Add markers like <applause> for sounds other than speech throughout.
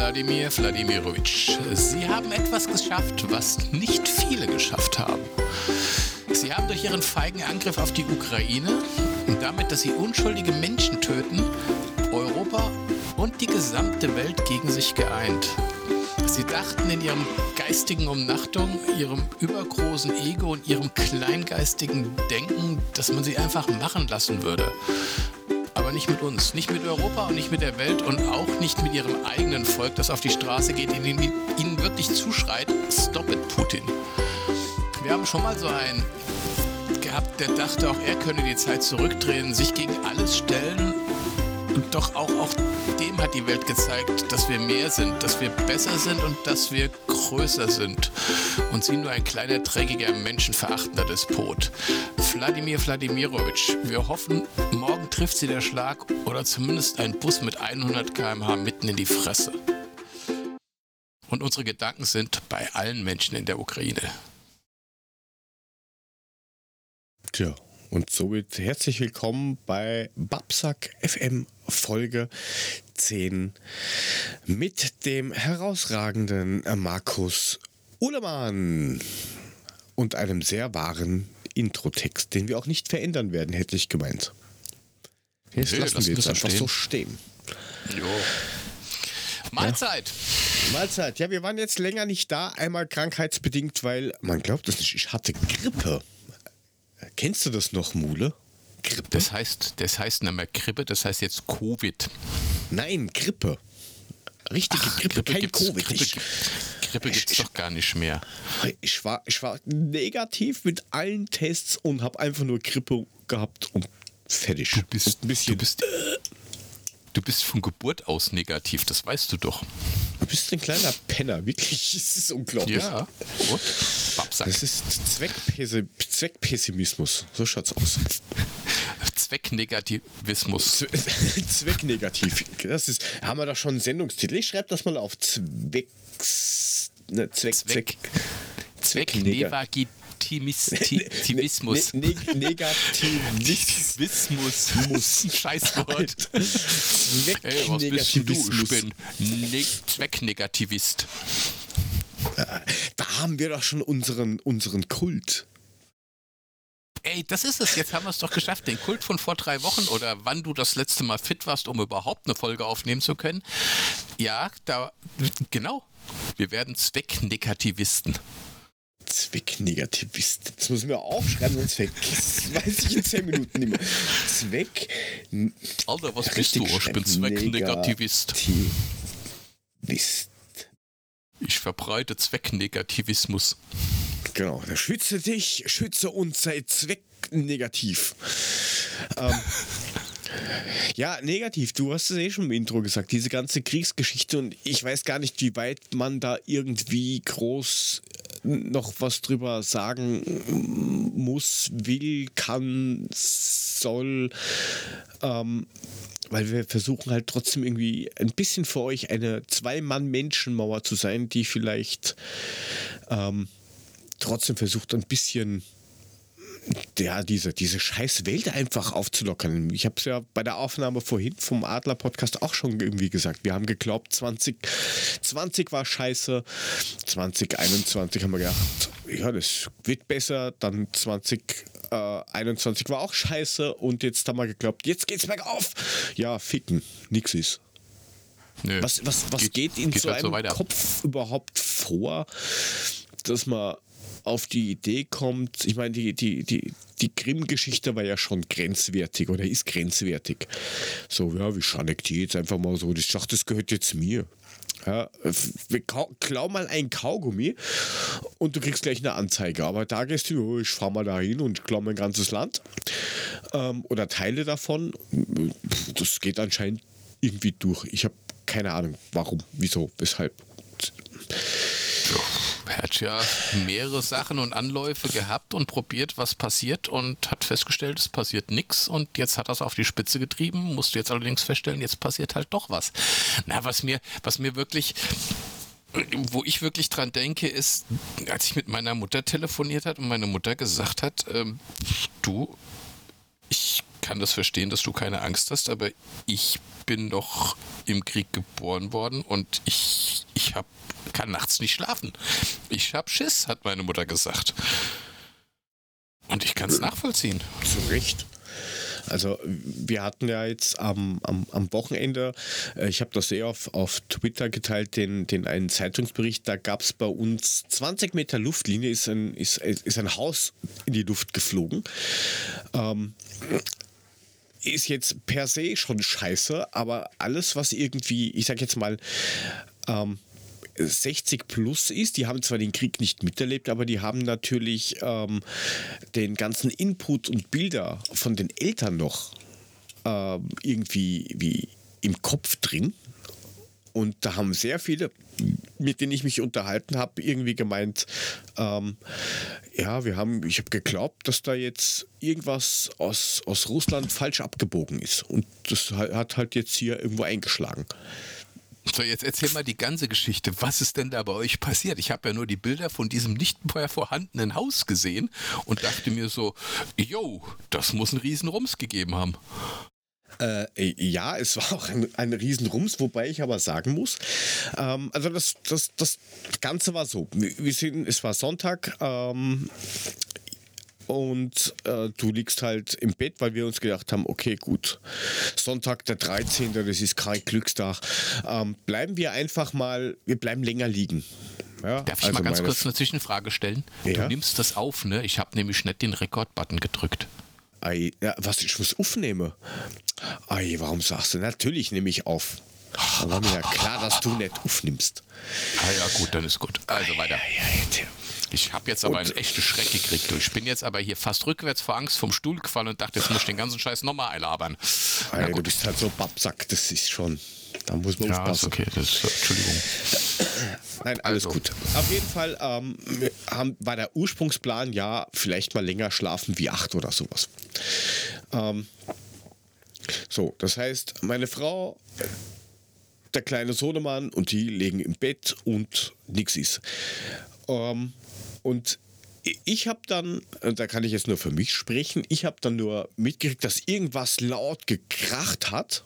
Wladimir Wladimirovich, Sie haben etwas geschafft, was nicht viele geschafft haben. Sie haben durch Ihren feigen Angriff auf die Ukraine und damit, dass Sie unschuldige Menschen töten, Europa und die gesamte Welt gegen sich geeint. Sie dachten in ihrem geistigen Umnachtung, ihrem übergroßen Ego und ihrem kleingeistigen Denken, dass man sie einfach machen lassen würde. Aber nicht mit uns, nicht mit Europa und nicht mit der Welt und auch nicht mit ihrem eigenen Volk, das auf die Straße geht, in ihnen, wirklich zuschreit, Stop it, Putin. Wir haben schon mal so einen gehabt, der dachte, auch er könne die Zeit zurückdrehen, sich gegen alles stellen und doch auch, auch dem hat die Welt gezeigt, dass wir mehr sind, dass wir besser sind und dass wir größer sind. Und sie nur ein kleiner, dreckiger, menschenverachtender Despot. Wladimir Wladimirovich, wir hoffen, morgen trifft sie der Schlag oder zumindest ein Bus mit 100 km/h mitten in die Fresse. Und unsere Gedanken sind bei allen Menschen in der Ukraine. Tja, und somit herzlich willkommen bei Babsack FM Folge 10 mit dem herausragenden Markus Uhlemann und einem sehr wahren Introtext, den wir auch nicht verändern werden, hätte ich gemeint. Jetzt nee, lassen wir jetzt einfach stehen. so stehen. Jo. Mahlzeit. Ja. Mahlzeit. Ja, wir waren jetzt länger nicht da, einmal krankheitsbedingt, weil man glaubt es nicht, ich hatte Grippe. Kennst du das noch, Mule? Grippe? Das heißt, das heißt nicht mehr Grippe, das heißt jetzt Covid. Nein, Grippe. Richtige Ach, Grippe, Grippe, kein Covid. Grippe, Grippe gibt es doch gar nicht mehr. Ich war, ich war negativ mit allen Tests und habe einfach nur Grippe gehabt und fertig. Du bist, ein bisschen, du bist, Du bist von Geburt aus negativ, das weißt du doch. Du bist ein kleiner Penner, wirklich. <laughs> Es ist unglaublich. Ja, gut. Babsack. Das ist Zweckpessimismus. So schaut's aus. <laughs> Zwecknegativismus. <laughs> Zwecknegativ. Das ist, haben wir doch schon einen Sendungstitel. Ich schreibe das mal auf. Zwecks. Ne, Zweck, Zweck, Zweck, Zweck Negativismus. <laughs> Ne, ne, Negativismus. Muss. <laughs> Scheißwort. Ey, was bist du? Ich bin ne Zwecknegativist. Da haben wir doch schon unseren, unseren Kult. Ey, das ist es. Jetzt haben wir es doch geschafft. Den Kult von vor drei Wochen oder wann du das letzte Mal fit warst, um überhaupt eine Folge aufnehmen zu können. Ja, da, genau. Wir werden Zwecknegativisten. Zwecknegativist. Das müssen wir aufschreiben, sonst vergessen. <laughs> weiß ich in 10 Minuten nicht mehr. Zweck. Alter, was bist du? Ich bin Zwecknegativist. Ich verbreite Zwecknegativismus. Genau. Schütze dich, schütze uns, sei zwecknegativ. ähm, ja, negativ. Du hast es eh schon im Intro gesagt. Diese ganze Kriegsgeschichte und ich weiß gar nicht, wie weit man da irgendwie groß noch was drüber sagen muss, will, kann, soll. Ähm, weil wir versuchen halt trotzdem irgendwie ein bisschen für euch eine Zwei-Mann-Menschenmauer zu sein, die vielleicht ähm, trotzdem versucht, ein bisschen ja, diese, diese scheiß Welt einfach aufzulockern. Ich habe es ja bei der Aufnahme vorhin vom Adler-Podcast auch schon irgendwie gesagt. Wir haben geglaubt, 2020 war scheiße, 2021 haben wir gedacht, ja, das wird besser, dann 2021 war auch scheiße und jetzt haben wir geglaubt, jetzt geht's bergauf. Ja, ficken, nix ist. Nö, was was, was geht, geht in geht so halt einem so Kopf überhaupt vor, dass man auf die Idee kommt, ich meine, die, die, die, die Grimm-Geschichte war ja schon grenzwertig oder ist grenzwertig. So, ja, wie schannig die jetzt einfach mal so, ich dachte, das gehört jetzt mir. Ja, klau mal ein Kaugummi und du kriegst gleich eine Anzeige. Aber da gehst du, oh, ich fahr mal dahin und klau mein ganzes Land ähm, oder Teile davon. Das geht anscheinend irgendwie durch. Ich habe keine Ahnung, warum, wieso, weshalb. Er hat ja mehrere Sachen und Anläufe gehabt und probiert, was passiert und hat festgestellt, es passiert nichts und jetzt hat er es auf die Spitze getrieben, musste jetzt allerdings feststellen, jetzt passiert halt doch was. Na, was mir, was mir wirklich wo ich wirklich dran denke, ist, als ich mit meiner Mutter telefoniert hat und meine Mutter gesagt hat, ähm, du, ich kann das verstehen, dass du keine Angst hast, aber ich bin doch im Krieg geboren worden und ich, ich hab, kann nachts nicht schlafen. Ich hab Schiss, hat meine Mutter gesagt. Und ich kann es nachvollziehen. Zu Recht. Also wir hatten ja jetzt am, am, am Wochenende, äh, ich habe das sehr auf, auf Twitter geteilt, den, den einen Zeitungsbericht, da gab es bei uns 20 Meter Luftlinie, ist ein, ist, ist ein Haus in die Luft geflogen. Ähm, ist jetzt per se schon scheiße, aber alles, was irgendwie, ich sag jetzt mal, ähm, 60 plus ist. Die haben zwar den Krieg nicht miterlebt, aber die haben natürlich ähm, den ganzen Input und Bilder von den Eltern noch äh, irgendwie wie im Kopf drin. Und da haben sehr viele, mit denen ich mich unterhalten habe, irgendwie gemeint, ähm, ja, wir haben, ich habe geglaubt, dass da jetzt irgendwas aus, aus Russland falsch abgebogen ist. Und das hat halt jetzt hier irgendwo eingeschlagen. So, jetzt erzähl mal die ganze Geschichte. Was ist denn da bei euch passiert? Ich habe ja nur die Bilder von diesem nicht mehr vorhandenen Haus gesehen und dachte mir so, yo, das muss einen riesen Rums gegeben haben. Äh, ja, es war auch ein, ein Riesenrums, wobei ich aber sagen muss, ähm, also das, das, das Ganze war so, wir sind, es war Sonntag, ähm, und äh, du liegst halt im Bett, weil wir uns gedacht haben, okay, gut, Sonntag der 13., das ist kein Glückstag. Ähm, bleiben wir einfach mal, wir bleiben länger liegen. Ja, Darf ich also mal ganz kurz eine Zwischenfrage stellen? Ja? Du nimmst das auf, ne? Ich habe nämlich nicht den Rekord-Button gedrückt. Ei, ja, was ich muss aufnehmen? Ei, warum sagst du? Natürlich nehme ich auf. Da war mir ja klar, dass du nicht aufnimmst. Ah ja, gut, dann ist gut. Also weiter. Ich habe jetzt aber und, einen echten Schreck gekriegt. Ich bin jetzt aber hier fast rückwärts vor Angst vom Stuhl gefallen und dachte, jetzt muss ich den ganzen Scheiß nochmal einlabern. Ja, du bist halt so Babsack, das ist schon. Da muss man ja, aufpassen. okay, das ist, Entschuldigung. Nein, alles also. gut. Auf jeden Fall ähm, haben, war der Ursprungsplan ja vielleicht mal länger schlafen wie acht oder sowas. Ähm, so, das heißt, meine Frau der kleine Sohnemann und die legen im Bett und nichts ist. Ähm, und ich habe dann, da kann ich jetzt nur für mich sprechen, ich habe dann nur mitgekriegt, dass irgendwas laut gekracht hat.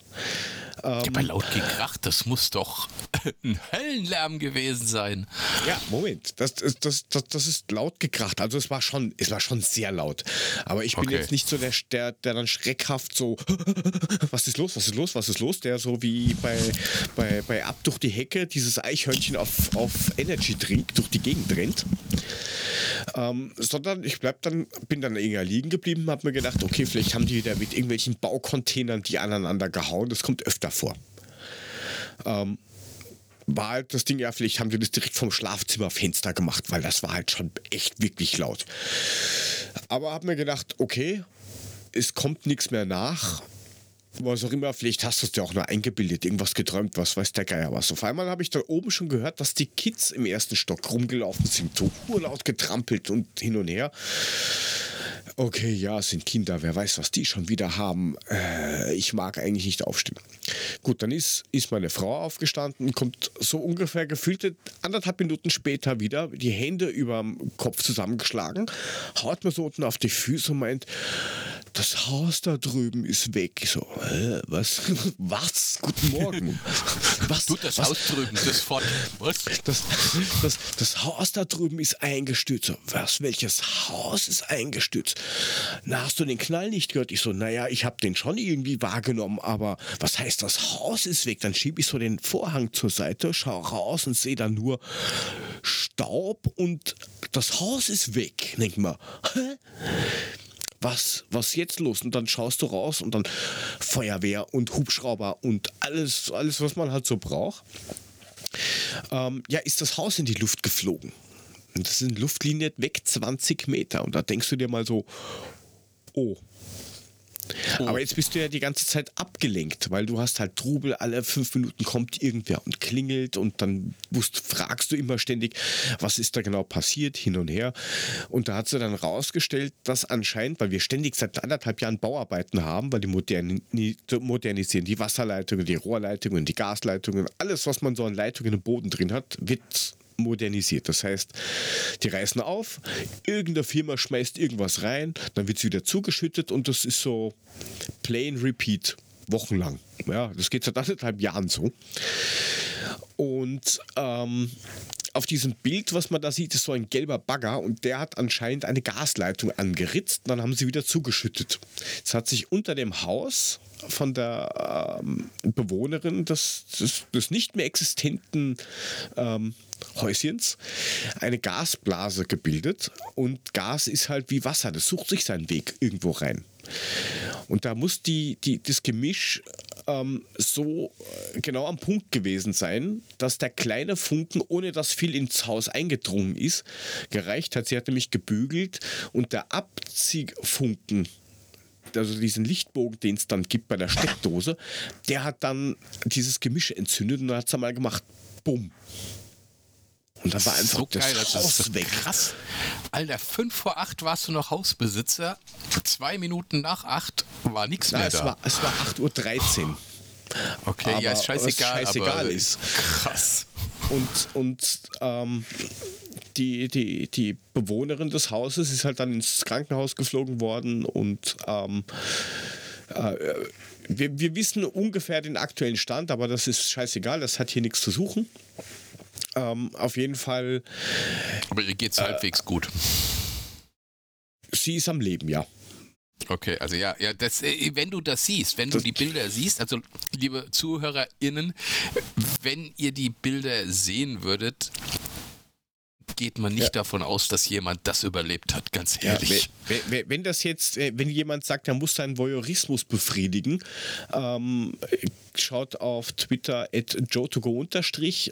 Ähm, ja, bei laut gekracht, das muss doch <laughs> ein Höllenlärm gewesen sein. Ja, Moment, das, das, das, das ist laut gekracht. Also es war schon, es war schon sehr laut. Aber ich bin okay. jetzt nicht so der, der, der dann schreckhaft so, <laughs> was ist los, was ist los, was ist los, der so wie bei, bei, bei Ab durch die Hecke dieses Eichhörnchen auf, auf Energy Drink durch die Gegend rennt. Ähm, sondern ich bleib dann, bin dann eher liegen geblieben, habe mir gedacht, okay, vielleicht haben die wieder mit irgendwelchen Baucontainern die aneinander gehauen. Das kommt öfter vor. Ähm, war halt das Ding, ja, vielleicht haben die das direkt vom Schlafzimmerfenster gemacht, weil das war halt schon echt wirklich laut. Aber habe mir gedacht, okay, es kommt nichts mehr nach was auch immer, vielleicht hast du es dir auch nur eingebildet, irgendwas geträumt, was weiß der Geier was. Auf einmal habe ich da oben schon gehört, dass die Kids im ersten Stock rumgelaufen sind, so urlaut getrampelt und hin und her. Okay, ja, sind Kinder, wer weiß, was die schon wieder haben. Äh, ich mag eigentlich nicht aufstehen. Gut, dann ist, ist meine Frau aufgestanden, kommt so ungefähr gefühlte anderthalb Minuten später wieder, die Hände über dem Kopf zusammengeschlagen, haut mir so unten auf die Füße und meint, das Haus da drüben ist weg. Ich so, äh, was? <laughs> Was? Guten Morgen. <laughs> Was? Tut das was? Haus drüben, das <laughs> fort. Was? Das, das, das Haus da drüben ist eingestürzt. So, was? Welches Haus ist eingestürzt? Na, hast du den Knall nicht gehört? Ich so, naja, ich habe den schon irgendwie wahrgenommen, aber was heißt, das Haus ist weg? Dann schiebe ich so den Vorhang zur Seite, schau raus und sehe dann nur Staub und das Haus ist weg. Denk mal, hä? Was, was jetzt los? Und dann schaust du raus und dann Feuerwehr und Hubschrauber und alles, alles was man halt so braucht. Ähm, ja, ist das Haus in die Luft geflogen. Und das sind Luftlinie weg 20 Meter. Und da denkst du dir mal so, oh, Oh. Aber jetzt bist du ja die ganze Zeit abgelenkt, weil du hast halt Trubel, alle fünf Minuten kommt irgendwer und klingelt und dann musst, fragst du immer ständig, was ist da genau passiert, hin und her. Und da hat sie dann rausgestellt, dass anscheinend, weil wir ständig seit anderthalb Jahren Bauarbeiten haben, weil die moderni modernisieren die Wasserleitungen, die Rohrleitungen, die Gasleitungen, alles, was man so an Leitungen im Boden drin hat, wird modernisiert. Das heißt, die reißen auf, irgendeine Firma schmeißt irgendwas rein, dann wird es wieder zugeschüttet und das ist so plain repeat, wochenlang. Ja, das geht seit anderthalb Jahren so. Und ähm, auf diesem Bild, was man da sieht, ist so ein gelber Bagger und der hat anscheinend eine Gasleitung angeritzt. Dann haben sie wieder zugeschüttet. Es hat sich unter dem Haus von der ähm, Bewohnerin des, des, des, nicht mehr existenten ähm, Häuschens eine Gasblase gebildet und Gas ist halt wie Wasser, das sucht sich seinen Weg irgendwo rein. Und da muss die, die, das Gemisch ähm, so äh, genau am Punkt gewesen sein, dass der kleine Funken, ohne dass viel ins Haus eingedrungen ist, gereicht hat. Sie hat nämlich gebügelt und der Abziehfunken also diesen Lichtbogen, den es dann gibt bei der Steckdose, der hat dann dieses Gemisch entzündet und dann hat es einmal gemacht, bumm. Und dann war einfach so das geil, Haus das weg. Krass. Alter, 5 vor 8 warst du noch Hausbesitzer. Zwei Minuten nach 8 war nichts mehr es da. War, es war 8.13 Uhr. Okay, aber, ja, ist scheißegal. scheißegal ist. Krass. Und, und ähm, die, die, die Bewohnerin des Hauses ist halt dann ins Krankenhaus geflogen worden und ähm, äh, wir, wir wissen ungefähr den aktuellen Stand, aber das ist scheißegal, das hat hier nichts zu suchen. Ähm, auf jeden Fall. Aber ihr geht's äh, halbwegs gut. Sie ist am Leben, ja. Okay, also ja, ja, das, äh, wenn du das siehst, wenn du die Bilder siehst, also liebe ZuhörerInnen, wenn ihr die Bilder sehen würdet, geht man nicht ja. davon aus, dass jemand das überlebt hat, ganz ehrlich. Ja, wenn, wenn, das jetzt, äh, wenn jemand sagt, er muss seinen Voyeurismus befriedigen, ähm, schaut auf Twitter at jotogo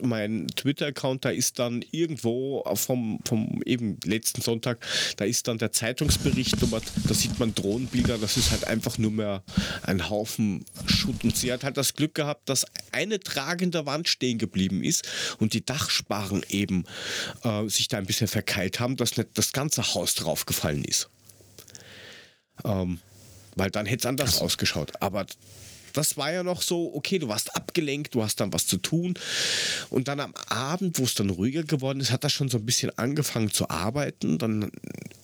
Mein Twitter-Account, da ist dann irgendwo vom, vom eben letzten Sonntag, da ist dann der Zeitungsbericht, da sieht man Drohnenbilder, das ist halt einfach nur mehr ein Haufen Schutt. Und sie hat halt das Glück gehabt, dass eine tragende Wand stehen geblieben ist und die Dachsparren eben äh, sich da ein bisschen verkeilt haben, dass nicht das ganze Haus draufgefallen ist. Ähm, weil dann hätte es anders ausgeschaut. Aber das war ja noch so, okay, du warst abgelenkt, du hast dann was zu tun. Und dann am Abend, wo es dann ruhiger geworden ist, hat das schon so ein bisschen angefangen zu arbeiten. Dann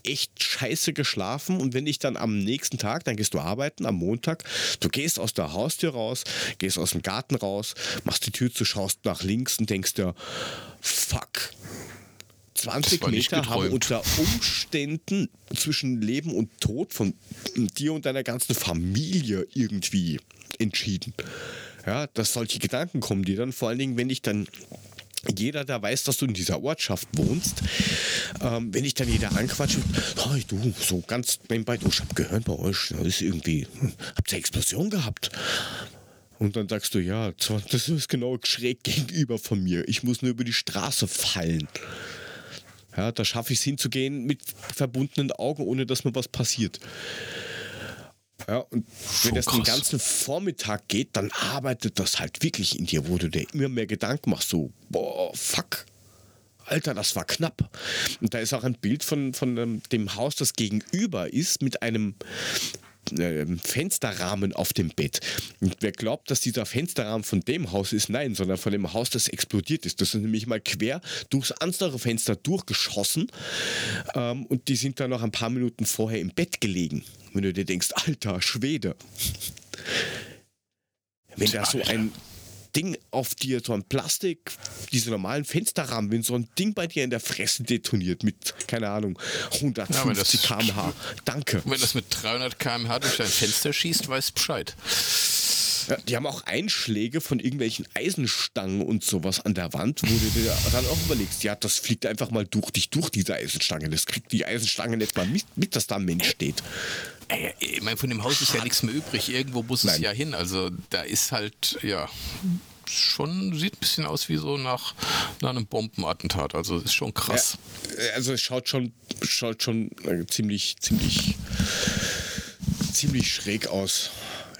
echt scheiße geschlafen. Und wenn ich dann am nächsten Tag, dann gehst du arbeiten, am Montag, du gehst aus der Haustür raus, gehst aus dem Garten raus, machst die Tür zu, schaust nach links und denkst dir, fuck, 20 Meter haben unter Umständen zwischen Leben und Tod von dir und deiner ganzen Familie irgendwie entschieden. Ja, dass solche Gedanken kommen die dann, vor allen Dingen, wenn ich dann jeder, der weiß, dass du in dieser Ortschaft wohnst, ähm, wenn ich dann jeder anquatsche, hey, du, so ganz nebenbei, du, ich hab gehört bei euch, da ist irgendwie, hm, habt ihr Explosion gehabt? Und dann sagst du, ja, das ist genau schräg <laughs> gegenüber von mir. Ich muss nur über die Straße fallen. Ja, da schaffe ich es hinzugehen mit verbundenen Augen, ohne dass mir was passiert. Ja, und wenn das den ganzen Vormittag geht, dann arbeitet das halt wirklich in dir, wo du dir immer mehr Gedanken machst, so, boah, fuck. Alter, das war knapp. Und da ist auch ein Bild von, von dem Haus, das gegenüber ist, mit einem äh, Fensterrahmen auf dem Bett. Und wer glaubt, dass dieser Fensterrahmen von dem Haus ist, nein, sondern von dem Haus, das explodiert ist. Das ist nämlich mal quer durchs andere Fenster durchgeschossen ähm, und die sind dann noch ein paar Minuten vorher im Bett gelegen. Wenn du dir denkst, alter Schwede. Wenn da so ein Ding auf dir, so ein Plastik, diese normalen Fensterrahmen, wenn so ein Ding bei dir in der Fresse detoniert mit, keine Ahnung, 150 ja, <laughs> km/h. Danke. Wenn das mit 300 km/h durch dein Fenster schießt, weißt Bescheid. Ja, die haben auch Einschläge von irgendwelchen Eisenstangen und sowas an der Wand, wo du dir dann auch überlegst, ja, das fliegt einfach mal durch dich durch, diese Eisenstange. Das kriegt die Eisenstange nicht mal mit, mit dass da ein Mensch steht. Ich meine, von dem Haus ist ja nichts mehr übrig. Irgendwo muss Nein. es ja hin. Also da ist halt, ja, schon, sieht ein bisschen aus wie so nach, nach einem Bombenattentat. Also ist schon krass. Ja, also es schaut schon, schaut schon äh, ziemlich, ziemlich, ziemlich schräg aus.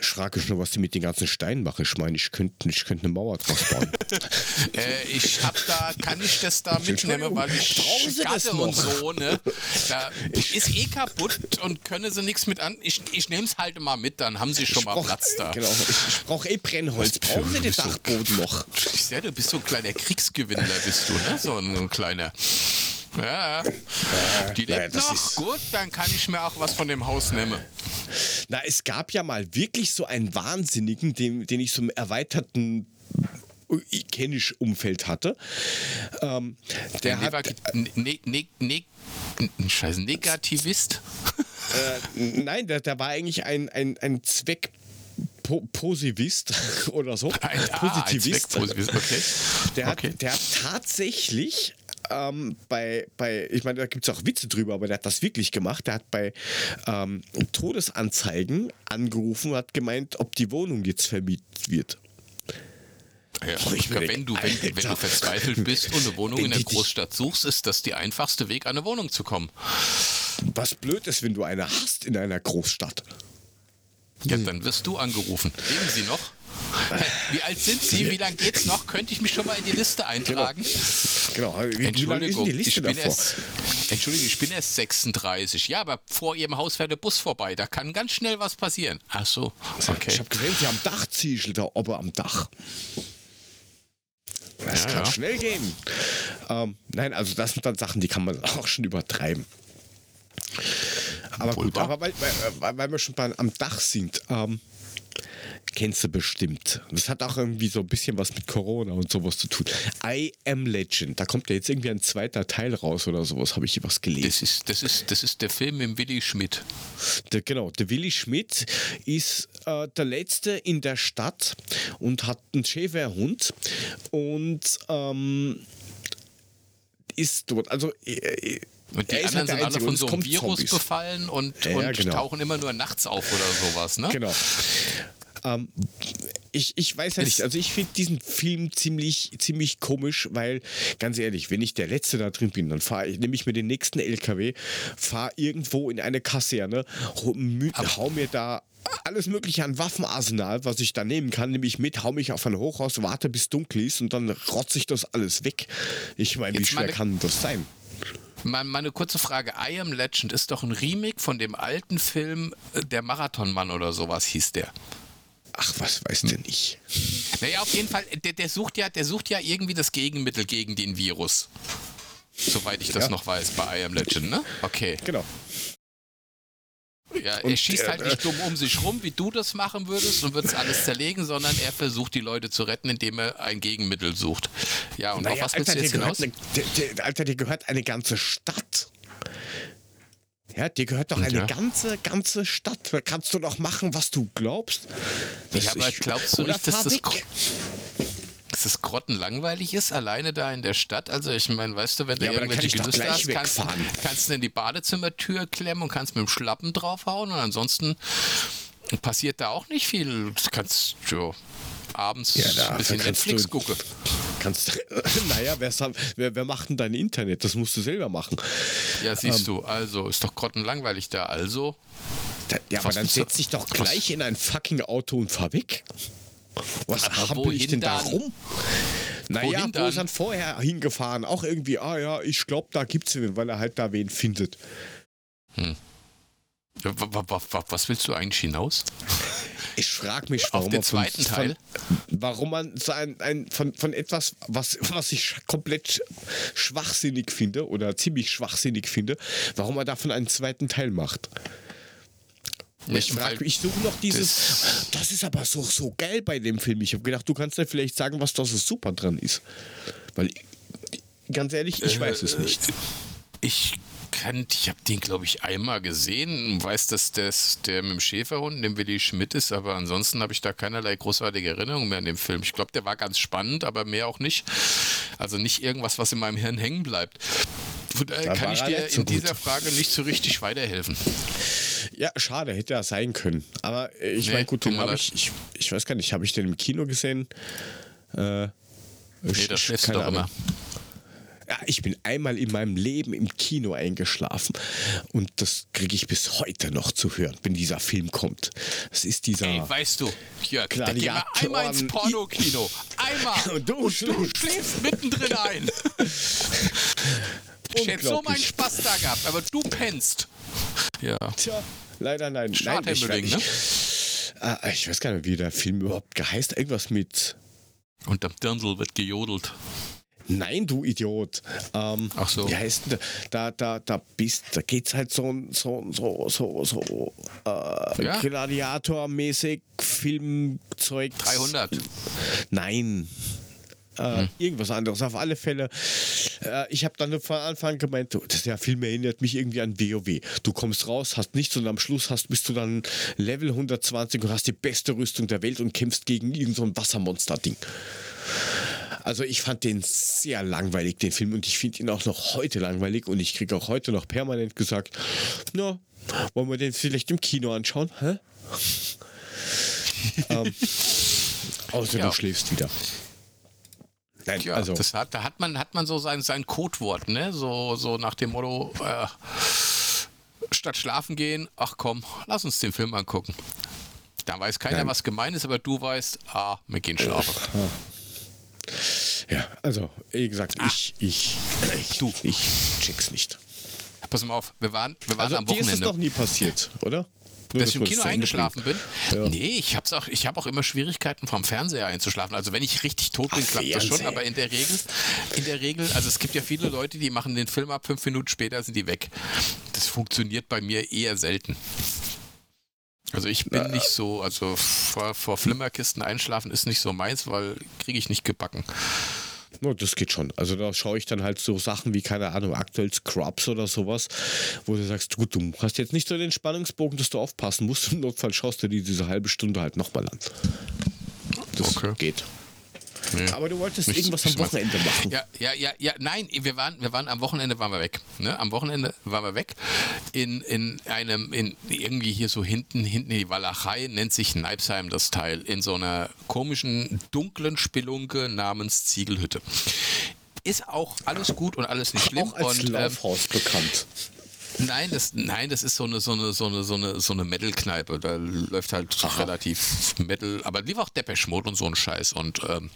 Ich frage schon, was die mit den ganzen Steinen machen. Ich meine, ich könnte ich könnt eine Mauer draus bauen. <laughs> äh, ich hab da, kann ich das da mitnehmen, weil ich Gatte und so, ne? Da <laughs> ist eh kaputt und können sie nichts mit an. Ich, ich nehme es halt mal mit, dann haben sie schon mal brauch- Platz da. Genau, ich, ich brauche eh Brennholz. Brauchen Sie den? Dachboden noch? Ich sehe, du bist so ein kleiner Kriegsgewinner, bist du, ne? So ein, ein kleiner. Ja, die naja, lebt das noch. ist- Gut, dann kann ich mir auch was von dem Haus nehmen. Na, es gab ja mal wirklich so einen Wahnsinnigen, den, den ich so im erweiterten ikenisch Umfeld hatte. Ähm, der Der hat, hat, ne, ne, ne, Scheiße, Negativist. äh, nein, der, der war eigentlich ein, ein, ein Zweck. Po <laughs> oder so. Ein, ah, ein Positivist. Okay. Der hat, okay. der hat tatsächlich ähm, bei, bei, ich meine, da gibt es auch Witze drüber, aber der hat das wirklich gemacht. Der hat bei ähm, Todesanzeigen angerufen und hat gemeint, ob die Wohnung jetzt vermietet wird. Ja, mir wenn, du, wenn, wenn du verzweifelt bist und eine Wohnung in der Großstadt suchst, ist das der einfachste Weg, an eine Wohnung zu kommen. Was blöd ist, wenn du eine hast in einer Großstadt. Ja, Hm. dann wirst du angerufen. Leben Sie noch? Wie alt sind Sie? Wie lange geht's noch? Könnte ich mich schon mal in die Liste eintragen? Genau, wie, wie Entschuldigung, die ich bin, davor? erst, Entschuldigung, ich bin erst 36. Ja, aber vor Ihrem Haus fährt der Bus vorbei. Da kann ganz schnell was passieren. Ach so, okay. Ich habe gesehen, sie haben Dachziegel da oben am Dach. Das Ja, kann ja. schnell gehen. Ähm, nein, also das sind dann Sachen, die kann man <laughs> auch schon übertreiben. Aber Wohl gut, aber weil, weil, weil wir schon bei, am Dach sind, ähm, kennst du bestimmt. Das hat auch irgendwie so ein bisschen was mit Corona und sowas zu tun. I Am Legend, da kommt ja jetzt irgendwie ein zweiter Teil raus oder sowas, habe ich hier was gelesen. Das ist, das, ist, das ist der Film mit Willy Schmidt. Der, genau, der Willi Schmidt ist äh, der Letzte in der Stadt und hat einen Schäferhund und ähm, ist dort. Also, äh, Und die er ist anderen halt der sind alle von so einem Virus Zombies. befallen und, Ja, und genau. tauchen immer nur nachts auf oder sowas, ne? Genau. Ähm, ich, ich weiß ja nicht, also ich finde diesen Film ziemlich, ziemlich komisch, weil, ganz ehrlich, wenn ich der Letzte da drin bin, dann fahre ich, nehme ich mir den nächsten LKW, fahre irgendwo in eine Kaserne, hau, mir da alles mögliche an Waffenarsenal, was ich da nehmen kann, nehme ich mit, hau mich auf ein Hochhaus, warte bis dunkel ist und dann rotze ich das alles weg. Ich meine, wie schwer meine- kann das sein? Mal, mal eine kurze Frage. I Am Legend ist doch ein Remake von dem alten Film äh, Der Marathonmann oder sowas hieß der. Ach, was weiß denn ich? Naja, auf jeden Fall, der, der, sucht ja, der sucht ja irgendwie das Gegenmittel gegen den Virus. Soweit ich das Ja. noch weiß bei I Am Legend, ne? Okay. Genau. Ja, er Und, schießt äh, halt nicht dumm um sich rum, wie du das machen würdest und würdest alles zerlegen, sondern er versucht die Leute zu retten, indem er ein Gegenmittel sucht. Ja, und auf Naja, was willst Alter, du jetzt hinaus? eine, der, der, Alter, dir gehört eine ganze Stadt. Ja, dir gehört doch eine ja. ganze, ganze Stadt. Da kannst du doch machen, was du glaubst. Das Ja, aber ich- glaubst du nicht, dass das, dass das grottenlangweilig ist, alleine da in der Stadt? Also ich meine, weißt du, wenn du Ja, irgendwelche Gelüste hast, kannst, kannst du in die Badezimmertür klemmen und kannst mit dem Schlappen draufhauen und ansonsten passiert da auch nicht viel. Du kannst ja, abends Ja, ein bisschen Netflix du- gucken. <laughs> Kannst, naja, wer, wer macht denn dein Internet? Das musst du selber machen. Ja, siehst Ähm. du, also ist doch grottenlangweilig da. Also, Da, ja, aber Was dann setz dich doch was- gleich in ein fucking Auto und fahr weg. Was Aber hampel ich denn da rum? Naja, wo ist dann vorher hingefahren? Auch irgendwie, ah ja, ich glaube, da gibt's wen, weil er halt da wen findet. wa- was willst du eigentlich hinaus? Ich frage mich, warum den man von, zweiten Teil? Warum man so ein, von, von etwas, was, was ich komplett sch- schwachsinnig finde oder ziemlich schwachsinnig finde, warum man davon einen zweiten Teil macht. Ich, frag, ich suche noch dieses. Das, ist aber so, so geil bei dem Film. Ich habe gedacht, du kannst ja vielleicht sagen, was da so super dran ist. Weil, ganz ehrlich, ich weiß es nicht. Ich kann, ich habe den, glaube ich, einmal gesehen und weiß, dass das der mit dem Schäferhund, dem Willi Schmidt ist, aber ansonsten habe ich da keinerlei großartige Erinnerung mehr an den Film. Ich glaube, der war ganz spannend, aber mehr auch nicht. Also nicht irgendwas, was in meinem Hirn hängen bleibt. Von daher Da kann ich dir so in dieser gut. Frage nicht so richtig weiterhelfen. Ja, schade, hätte er sein können. Aber äh, ich Nee, meine, gut, den habe ich, ich. Ich weiß gar nicht, habe ich den im Kino gesehen? Äh, Nee, da schläfst du doch immer. Ja, ich bin einmal in meinem Leben im Kino eingeschlafen und das kriege ich bis heute noch zu hören, wenn dieser Film kommt. Das ist dieser. Ey, weißt du, Jörg, da gehen wir einmal ins Pornokino. Einmal. <laughs> Und du, und du schläfst mittendrin ein. Ich hätte so meinen Spaß da gehabt, aber du pennst. Ja. Tja, leider nein. nein ich, ich, ne? äh, ich weiß gar nicht, wie der Film überhaupt geheißt. Irgendwas mit. Und am Dirndl wird gejodelt. Nein, du Idiot. Ähm, Ach so. Wie heißt denn da, da, da bist, da geht's halt so, so, so, so, so äh, Ja. Gladiator-mäßig Filmzeug. 300. Nein. Äh, Irgendwas anderes. Auf alle Fälle. Äh, ich habe dann von Anfang gemeint, das, der Film erinnert mich irgendwie an WoW. Du kommst raus, hast nichts und am Schluss hast, bist du dann Level 120 und hast die beste Rüstung der Welt und kämpfst gegen irgendein so Wassermonster-Ding. Also ich fand den sehr langweilig, den Film, und ich finde ihn auch noch heute langweilig und ich kriege auch heute noch permanent gesagt, na, wollen wir den vielleicht im Kino anschauen? Hä? <laughs> ähm, außer Ja. du schläfst wieder. Nein, Ja, also das hat, da hat man, hat man so sein, sein Codewort, ne? So, so nach dem Motto, äh, statt schlafen gehen, ach komm, lass uns den Film angucken. Da weiß keiner, Nein. was gemeint ist, aber du weißt, ah, wir gehen schlafen. Ja, also wie gesagt, ich, ich, ich, Du. ich check's nicht. Pass mal auf, wir waren, wir waren Also am dir ist es Wochenende. noch nie passiert, oder? Nur, dass ich im Kino eingeschlafen bin? Ja. Nee, ich hab's auch, ich habe auch immer Schwierigkeiten vom Fernseher einzuschlafen. Also wenn ich richtig tot bin, Ach, klappt das schon, Fernseher. aber in der Regel, in der Regel, also es gibt ja viele Leute, die machen den Film ab, fünf Minuten später sind die weg. Das funktioniert bei mir eher selten. Also ich bin nicht so, also vor, vor Flimmerkisten einschlafen ist nicht so meins, weil kriege ich nicht gebacken. No, das geht schon. Also da schaue ich dann halt so Sachen wie, keine Ahnung, aktuell Scrubs oder sowas, wo du sagst, gut, du hast jetzt nicht so den Spannungsbogen, dass du aufpassen musst. <laughs> Im Notfall schaust du dir diese halbe Stunde halt nochmal an. Das Okay. geht. Nee. Aber du wolltest Nicht- irgendwas am. Wochenende machen. Ja, ja, ja, ja, nein, wir waren, wir waren am Wochenende waren wir weg. Ne? Am Wochenende waren wir weg. In, in einem, in irgendwie hier so hinten, hinten in die Walachei, nennt sich Neipsheim das Teil, in so einer komischen, dunklen Spelunke namens Ziegelhütte. Ist auch alles gut und alles nicht schlimm. Auch als und, ähm, Laufhaus bekannt. Nein, das, nein, das ist so eine, so eine, so eine, so eine, so eine Metal-Kneipe. Da läuft halt relativ Metal, aber lief auch Depeche Mode und so ein Scheiß. Und ähm,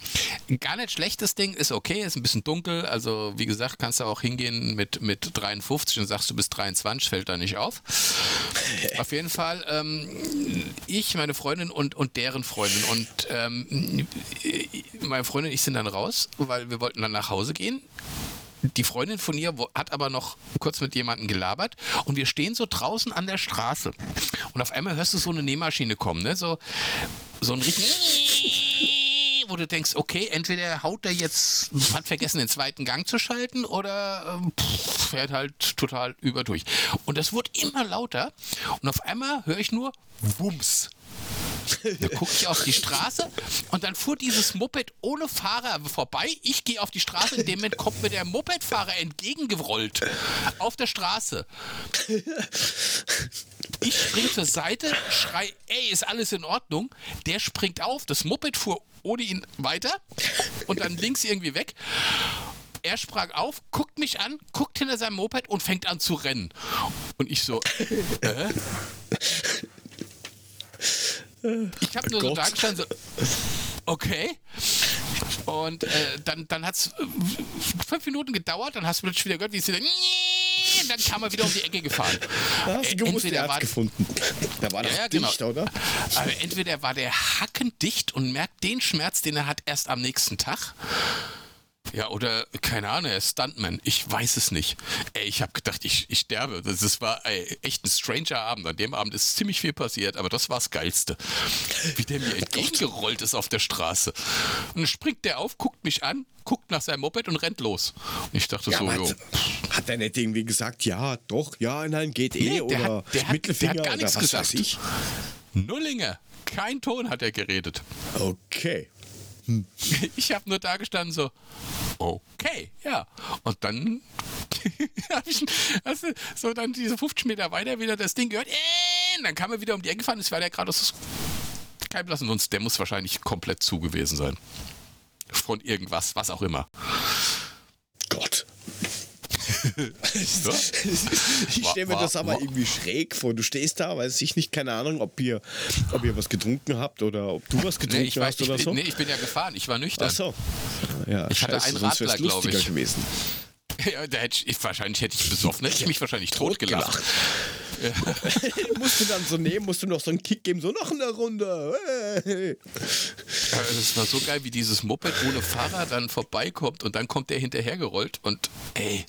gar nicht schlechtes Ding, ist okay, ist ein bisschen dunkel. Also, wie gesagt, kannst du auch hingehen mit, mit 53 und sagst, du bist 23, fällt da nicht auf. <laughs> Auf jeden Fall, ähm, ich, meine Freundin und, und deren Freundin. Und ähm, meine Freundin und ich sind dann raus, weil wir wollten dann nach Hause gehen die Freundin von ihr hat aber noch kurz mit jemandem gelabert und wir stehen so draußen an der Straße und auf einmal hörst du so eine Nähmaschine kommen, ne? So, so ein richtig, <laughs> wo du denkst, okay, entweder haut der jetzt, hat vergessen den zweiten Gang zu schalten oder ähm, pff, fährt halt total über durch. Und das wurde immer lauter und auf einmal höre ich nur Wumms. Da gucke ich auf die Straße und dann fuhr dieses Moped ohne Fahrer vorbei. Ich gehe auf die Straße, in dem Moment kommt mir der Mopedfahrer entgegengerollt. Auf der Straße. Ich spring zur Seite, schrei, ey, ist alles in Ordnung? Der springt auf, das Moped fuhr ohne ihn weiter und dann links irgendwie weg. Er sprang auf, guckt mich an, guckt hinter seinem Moped und fängt an zu rennen. Und ich so, äh? Ich habe nur so Gott. dargestanden, so, okay. Und äh, dann, dann hat es fünf Minuten gedauert, dann hast du plötzlich wieder gehört, wie es wieder. Und dann kam er wieder um die Ecke gefahren. Da hast Äh, du gewusst, entweder er war- gefunden. Da war das Ja, ja, genau. dicht, oder? Aber entweder war der hackendicht und merkt den Schmerz, den er hat, erst am nächsten Tag. Ja, oder keine Ahnung, er ist Stuntman. Ich weiß es nicht. Ey, ich habe gedacht, ich, ich sterbe. Das, das war ey, echt ein stranger Abend. An dem Abend ist ziemlich viel passiert, aber das war das Geilste. Wie der mir <laughs> entgegengerollt ist auf der Straße. Und dann springt der auf, guckt mich an, guckt nach seinem Moped und rennt los. Und ich dachte Ja, so, jo. hat, hat er nicht irgendwie gesagt, ja, doch, ja, nein, geht eh, Nee, der oder hat- der hat- Mittelfinger der hat gar nichts gesagt. ich? Nullinger. Kein Ton hat er geredet. Okay. <laughs> Ich habe nur da gestanden so, okay, ja. Und dann <laughs> du, so dann diese 50 Meter weiter wieder das Ding gehört. Äh, dann kam er wieder um die Ecke gefahren. Es war der gerade aus kein Blassen sonst. Der muss wahrscheinlich komplett zu gewesen sein. Von irgendwas, was auch immer. <laughs> Gott. ich stelle mir das aber irgendwie schräg vor. Du stehst da, weiß ich nicht, keine Ahnung, ob ihr, ob ihr was getrunken habt oder ob du was getrunken nee, ich hast weiß, oder ich, so. Nee, ich bin ja gefahren, ich war nüchtern. Ach so. Ja, ich hatte einen Radler, glaube ich. Gewesen. <laughs> Ja, hätte ich, wahrscheinlich hätte ich besoffen, hätte ich mich wahrscheinlich <laughs> totgelacht. Ja. musst du dann so nehmen, musst du noch so einen Kick geben, so noch eine Runde. Hey. Ja, das war so geil, wie dieses Moped ohne Fahrer dann vorbeikommt und dann kommt der hinterhergerollt und ey,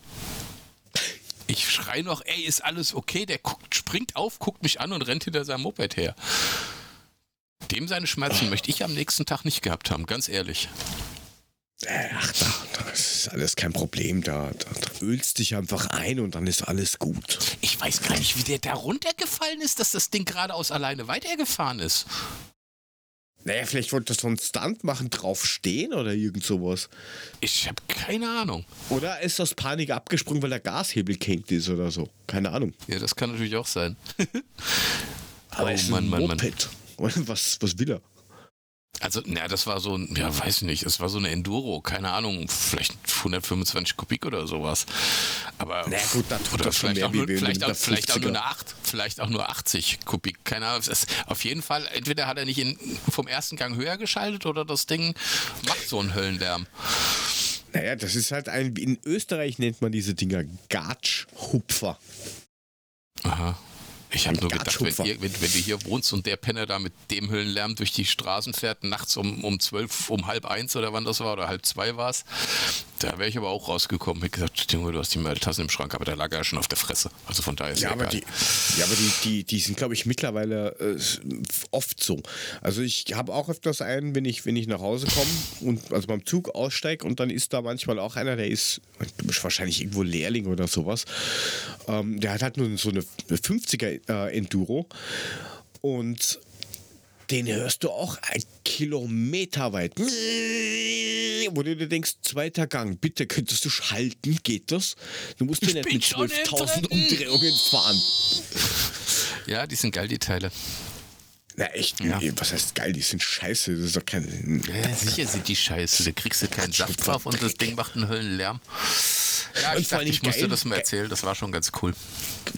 ich schrei noch, ey, ist alles okay? Der guckt, springt auf, guckt mich an und rennt hinter seinem Moped her. Dem seine Schmerzen möchte ich am nächsten Tag nicht gehabt haben, ganz ehrlich. Ach, da, das ist alles kein Problem. Da, da, da ölst dich einfach ein und dann ist alles gut. Ich weiß gar nicht, wie der da runtergefallen ist, dass das Ding geradeaus alleine weitergefahren ist. Naja, vielleicht wollte er so einen Stunt machen, drauf stehen oder irgend sowas. Ich habe keine Ahnung. Oder ist aus Panik abgesprungen, weil der Gashebel kennt ist oder so. Keine Ahnung. Ja, das kann natürlich auch sein. <laughs> Aber oh, ist Mann, Mann, Moped. Mann. <laughs> Was, was will er? Also, na, das war so ein, ja, weiß nicht, es war so eine Enduro, keine Ahnung, vielleicht 125 Kubik oder sowas. Aber, na gut, da tut oder das vielleicht, auch nur, vielleicht, auch, vielleicht auch nur eine 8, vielleicht auch nur 80 Kubik, keine Ahnung. Ist, auf jeden Fall, entweder hat er nicht in, vom ersten Gang höher geschaltet oder das Ding macht so einen Höllenlärm. Naja, das ist halt ein, in Österreich nennt man diese Dinger Gatsch-Hupfer. Aha. Ich habe nur gedacht, wenn, ihr, wenn, wenn, du hier wohnst und der Penner da mit dem Höllenlärm durch die Straßen fährt, nachts um, um zwölf, um halb eins oder wann das war, oder halb zwei war es, da wäre ich aber auch rausgekommen. Ich gesagt, Junge, du hast die Mehltassen im Schrank, aber der lag ja schon auf der Fresse. Also von daher ist ja, aber egal. Die, ja, aber die, die, die sind, glaube ich, mittlerweile äh, oft so. Also ich habe auch öfters einen, wenn ich, wenn ich nach Hause komme und also beim Zug aussteige und dann ist da manchmal auch einer, der ist wahrscheinlich irgendwo Lehrling oder sowas. Ähm, der hat halt nur so eine 50er äh, Enduro und den hörst du auch ein Kilometer weit. Wo du dir denkst, zweiter Gang, bitte könntest du schalten, geht das? Du musst dir nicht mit 12.000 Umdrehungen fahren. Ja, die sind geil, die Teile. Na echt, ja. was heißt geil, die sind scheiße, das ist doch kein... Ja, sicher sind die scheiße, da kriegst du keinen Saft drauf und das Ding macht einen Höllenlärm. Ja, ich, dachte, ich musste geil, das mal erzählen, das war schon ganz cool.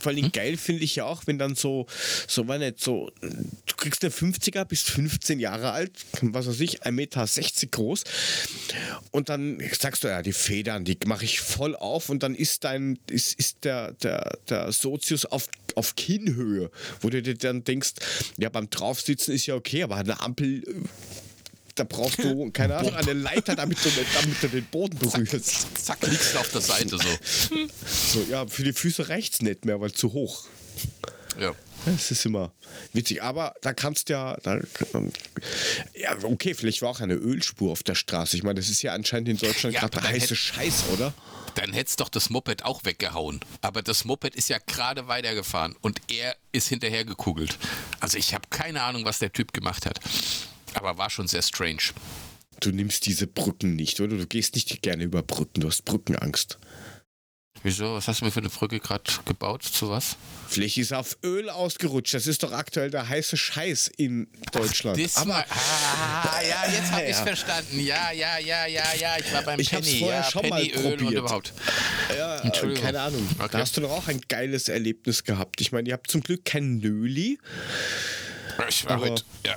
Vor allem hm? geil finde ich ja auch, wenn dann so, so war nicht so, du kriegst eine 50er, bist 15 Jahre alt, was weiß ich, 1,60 Meter groß und dann sagst du, ja, die Federn, die mache ich voll auf und dann ist dein, ist, ist der, der, der Sozius auf, auf Kinnhöhe, wo du dir dann denkst, ja, beim Draufsitzen ist ja okay, aber eine Ampel da brauchst du, keine Ahnung, eine Leiter, damit du, damit du den Boden berührst. Zack, zack, liegst du auf der Seite so. So, ja, für die Füße reicht's nicht mehr, weil zu hoch. Ja. Das ist immer witzig. Aber da kannst ja, da, ja, okay, vielleicht war auch eine Ölspur auf der Straße. Ich meine, das ist ja anscheinend in Deutschland ja, gerade der heiße Scheiß, oder? Dann hättest doch das Moped auch weggehauen. Aber das Moped ist ja gerade weitergefahren und er ist hinterher gekugelt. Also ich habe keine Ahnung, was der Typ gemacht hat. Aber war schon sehr strange. Du nimmst diese Brücken nicht, oder? Du gehst nicht gerne über Brücken, du hast Brückenangst. Wieso? Was hast du mir für eine Brücke gerade gebaut? Zu was? Vielleicht ist auf Öl ausgerutscht. Das ist doch aktuell der heiße Scheiß in Deutschland. Ach, Aber ah, ja, jetzt habe ich es ja. verstanden. Ja, ja, ja, ja, ja. Ich war beim ich Penny. vorher ja, schon Penny mal probiert. und überhaupt. Ja, keine Ahnung. Okay. Da hast du doch auch ein geiles Erlebnis gehabt. Ich meine, ihr habt zum Glück kein Nöli. Ich war heute, ja.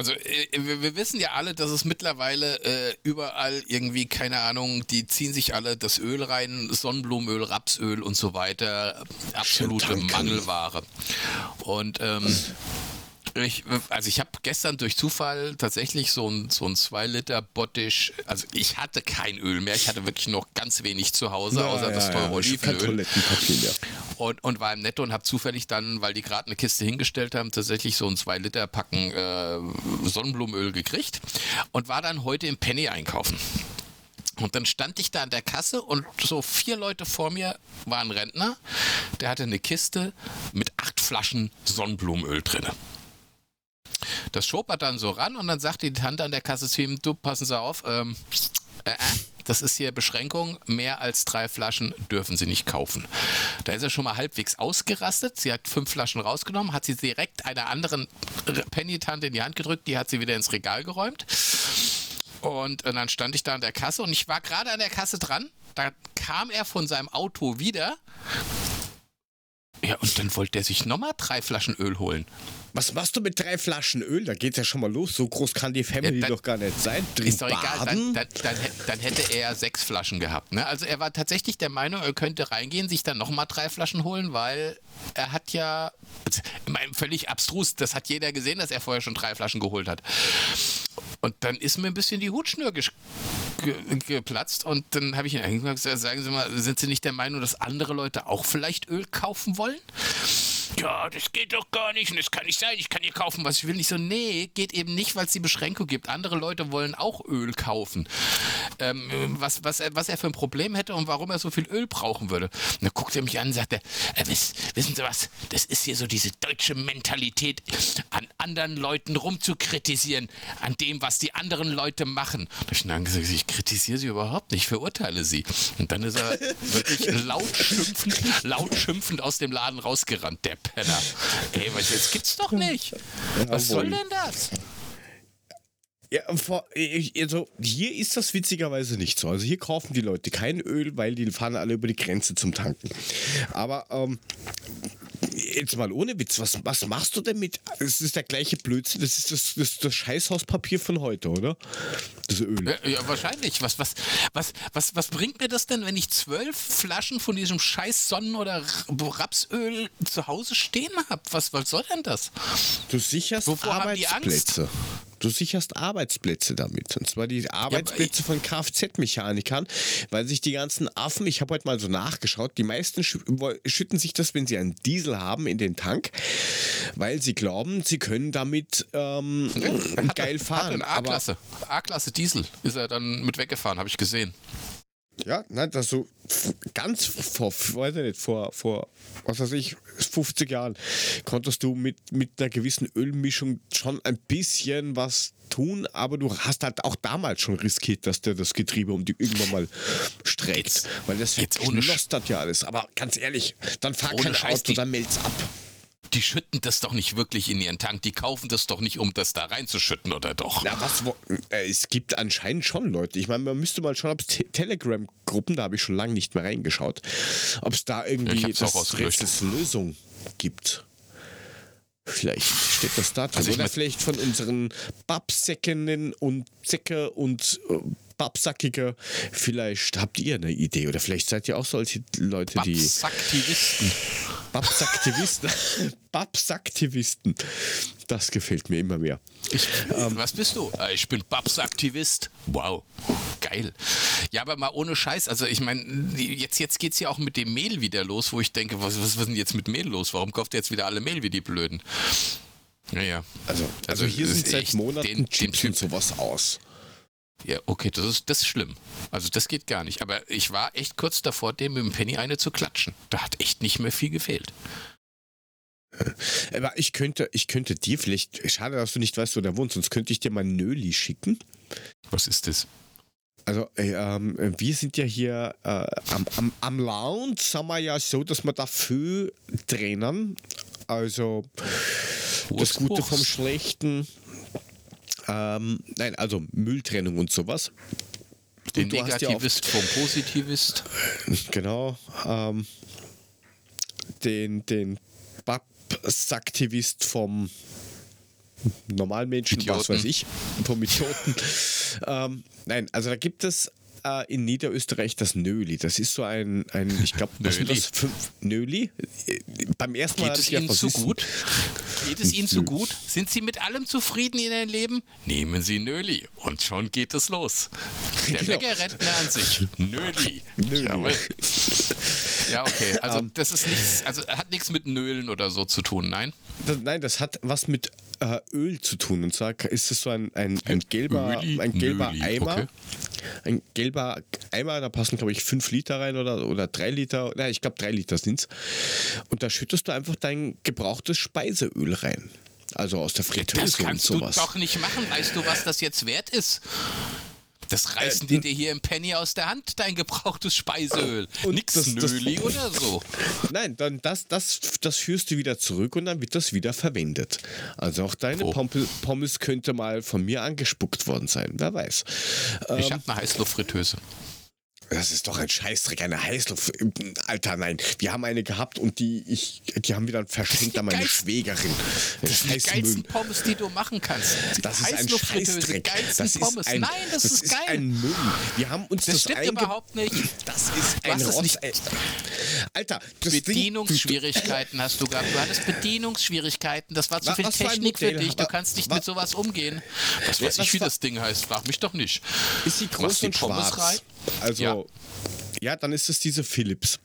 Also äh, wir wissen ja alle, dass es mittlerweile äh, überall irgendwie, keine Ahnung, die ziehen sich alle das Öl rein, Sonnenblumenöl, Rapsöl und so weiter. Absolute Mangelware. Und ähm, ich, also ich habe gestern durch Zufall tatsächlich so ein, so ein 2 Liter Bottich, also ich hatte kein Öl mehr, ich hatte wirklich noch ganz wenig zu Hause, ja, außer ja, das teure ja, Olivenöl. Und, und war im Netto und habe zufällig dann, weil die gerade eine Kiste hingestellt haben, tatsächlich so ein 2 Liter Packen äh, Sonnenblumenöl gekriegt und war dann heute im Penny einkaufen. Und dann stand ich da an der Kasse und so vier Leute vor mir waren Rentner. Der hatte eine Kiste mit acht Flaschen Sonnenblumenöl drin. Das schob er dann so ran und dann sagte die Tante an der Kasse zu ihm, du, passen Sie auf, ähm, äh, äh, das ist hier Beschränkung, mehr als drei Flaschen dürfen Sie nicht kaufen. Da ist er schon mal halbwegs ausgerastet. Sie hat fünf Flaschen rausgenommen, hat sie direkt einer anderen Penny-Tante in die Hand gedrückt, die hat sie wieder ins Regal geräumt. Und, und dann stand ich da an der Kasse und ich war gerade an der Kasse dran da kam er von seinem Auto wieder. Ja, und dann wollte er sich nochmal drei Flaschen Öl holen. Was machst du mit drei Flaschen Öl? Da geht's ja schon mal los. So groß kann die Family Ja, dann- doch gar nicht sein. Drin <laughs> Ist doch egal, baden? dann, dann, dann, dann hätte er sechs Flaschen gehabt. Ne? Also er war tatsächlich der Meinung, er könnte reingehen, sich dann nochmal drei Flaschen holen, weil er hat ja, meine, völlig abstrus, das hat jeder gesehen, dass er vorher schon drei Flaschen geholt hat. Und dann ist mir ein bisschen die Hutschnur gesch- ge geplatzt und dann habe ich ihn gesagt, sagen Sie mal, sind Sie nicht der Meinung, dass andere Leute auch vielleicht Öl kaufen wollen? Ja, das geht doch gar nicht und das kann nicht sein. Ich kann hier kaufen, was ich will. Nicht so, nee, geht eben nicht, weil es die Beschränkung gibt. Andere Leute wollen auch Öl kaufen. Ähm, was, was, er, was er für ein Problem hätte und warum er so viel Öl brauchen würde. Und dann guckt er mich an und sagt, er, äh, wiss, wissen Sie was, das ist hier so diese deutsche Mentalität, an anderen Leuten rumzukritisieren, an dem, was die anderen Leute machen. Da ich dann gesagt, ich kritisiere sie überhaupt nicht, ich verurteile sie. Und dann ist er wirklich <laughs> laut schimpfend, laut schimpfend aus dem Laden rausgerannt, der Penner. Ey, was jetzt gibt's doch nicht. Was soll denn das? Ja, also hier ist das witzigerweise nicht so. Also hier kaufen die Leute kein Öl, weil die fahren alle über die Grenze zum Tanken. Aber ähm, jetzt mal ohne Witz, was, was machst du denn mit? Es ist der gleiche Blödsinn, das ist das, das, das Scheißhauspapier von heute, oder? Das Öl. Ja, ja, wahrscheinlich. Was, was, was, was, was bringt mir das denn, wenn ich zwölf Flaschen von diesem scheiß Sonnen- oder Rapsöl zu Hause stehen habe? Was, was soll denn das? Du sicherst Wovor? Arbeitsplätze. Du sicherst Arbeitsplätze damit. Und zwar die Arbeitsplätze von Kfz-Mechanikern, weil sich die ganzen Affen, ich habe heute mal so nachgeschaut, die meisten schü schütten sich das, wenn sie einen Diesel haben, in den Tank, weil sie glauben, sie können damit ähm, <laughs> geil fahren. A-Klasse Diesel ist er dann mit weggefahren, habe ich gesehen. Ja, nein, das so f- ganz vor, weiß ich nicht, vor, vor, was weiß ich, 50 Jahren konntest du mit, mit einer gewissen Ölmischung schon ein bisschen was tun, aber du hast halt auch damals schon riskiert, dass der das Getriebe um die irgendwann mal streckt. Jetzt- weil das jetzt verknostert ja alles. Aber ganz ehrlich, dann fahr kein Scheiß, Auto, dann meld's ab. Die schütten das doch nicht wirklich in ihren Tank. Die kaufen das doch nicht, um das da reinzuschütten, oder doch? Na, was, wo, äh, es gibt anscheinend schon Leute. Ich meine, man müsste mal schauen, ob es Te Telegram-Gruppen, da habe ich schon lange nicht mehr reingeschaut, ob es da irgendwie das Lösung gibt. Vielleicht steht das da drin. Also Oder vielleicht von unseren Babsäckenden und Säcke und äh, Babsackiger. Vielleicht habt ihr eine Idee. Oder vielleicht seid ihr auch solche Leute, die. Babsaktivisten. Babsaktivisten. Babsaktivisten. <laughs> Das gefällt mir immer mehr. Ich, was bist du? Äh, Ich bin Babs-Aktivist. Wow, geil. Ja, aber mal ohne Scheiß. Also ich meine, jetzt, jetzt geht es ja auch mit dem Mehl wieder los, wo ich denke, was, was, was ist denn jetzt mit Mehl los? Warum kauft ihr jetzt wieder alle Mehl wie die Blöden? Naja. Also, also, hier es sind seit Monaten den- den Chips Typ- und sowas aus. Ja, okay, das ist, das ist schlimm. Also das geht gar nicht. Aber ich war echt kurz davor, dem mit dem Penny eine zu klatschen. Da hat echt nicht mehr viel gefehlt. Aber ich könnte, ich könnte dir vielleicht, schade, dass du nicht weißt, wo der wohnt, sonst könnte ich dir mal Nöli schicken. Was ist das? Also, äh, ähm, wir sind ja hier äh, am, am, am Lounge, sind wir ja so, dass wir da viel trennen. Also, das Gute vom Schlechten. Ähm, nein, also Mülltrennung und sowas. Den Und hast ja Negativist vom Positivist. <laughs> Genau. Ähm, den den Babsaktivist vom normalen Menschen, was Idioten. weiß ich, vom Idioten. <laughs> ähm, nein, also da gibt es äh, in Niederösterreich das Nöli. Das ist so ein, ein ich glaube, was sind das? Fünf, Nöli? Äh, Beim ersten Mal Geht es Ihnen zu gut? Geht es Ihnen zu gut? Sind Sie mit allem zufrieden in Ihrem Leben? Nehmen Sie Nöli und schon geht es los. Der <laughs> Genau. Bäckerrentner an sich. Nöli. Nöli. <laughs> Ja, okay. Also Ähm. das ist nichts, also hat nichts mit Nölen oder so zu tun, nein? Das, nein, das hat was mit äh, Öl zu tun. Und zwar ist es so ein, ein, ein gelber, Öli? ein gelber Nöli, Eimer. okay. Ein gelber Eimer, da passen, glaube ich, fünf Liter rein oder, oder drei Liter. Nein, ich glaube, drei Liter sind es. Und da schüttest du einfach dein gebrauchtes Speiseöl rein. Also aus der Fritteuse Das kannst und du sowas. doch nicht machen. Weißt du, was das jetzt wert ist? Das reißen die dir hier im Penny aus der Hand, dein gebrauchtes Speiseöl. <laughs> Und Nix das- das- Nöli oder so. Nein, dann das, das, das führst du wieder zurück und dann wird das wieder verwendet. Also auch deine? Pompel, Pommes könnte mal von mir angespuckt worden sein. Wer weiß. Ich habe eine Heißluftfritteuse. Das ist doch ein Scheißdreck, eine Heißluft. Alter, nein. Wir haben eine gehabt und die, ich, die haben wir dann verschenkt an meine Schwägerin. Das sind die geilsten Pommes, die du machen kannst. Die Das ist ein Scheißdreck. Das ist Pommes. ein, Nein, das, ist geil. ein Müll. Wir haben uns das das, stimmt überhaupt nicht. Das ist ein Rotz. Alter, das Ding- Bedienungsschwierigkeiten hast du gehabt. Du hattest Bedienungsschwierigkeiten. Das war zu viel was Technik für dich. Du kannst nicht wa- mit sowas umgehen. Was weiß was ich, wie das Ding heißt. Frag mich doch nicht. Ist sie groß und schwarz? rein? Also, Ja. ja. dann ist es diese Philips.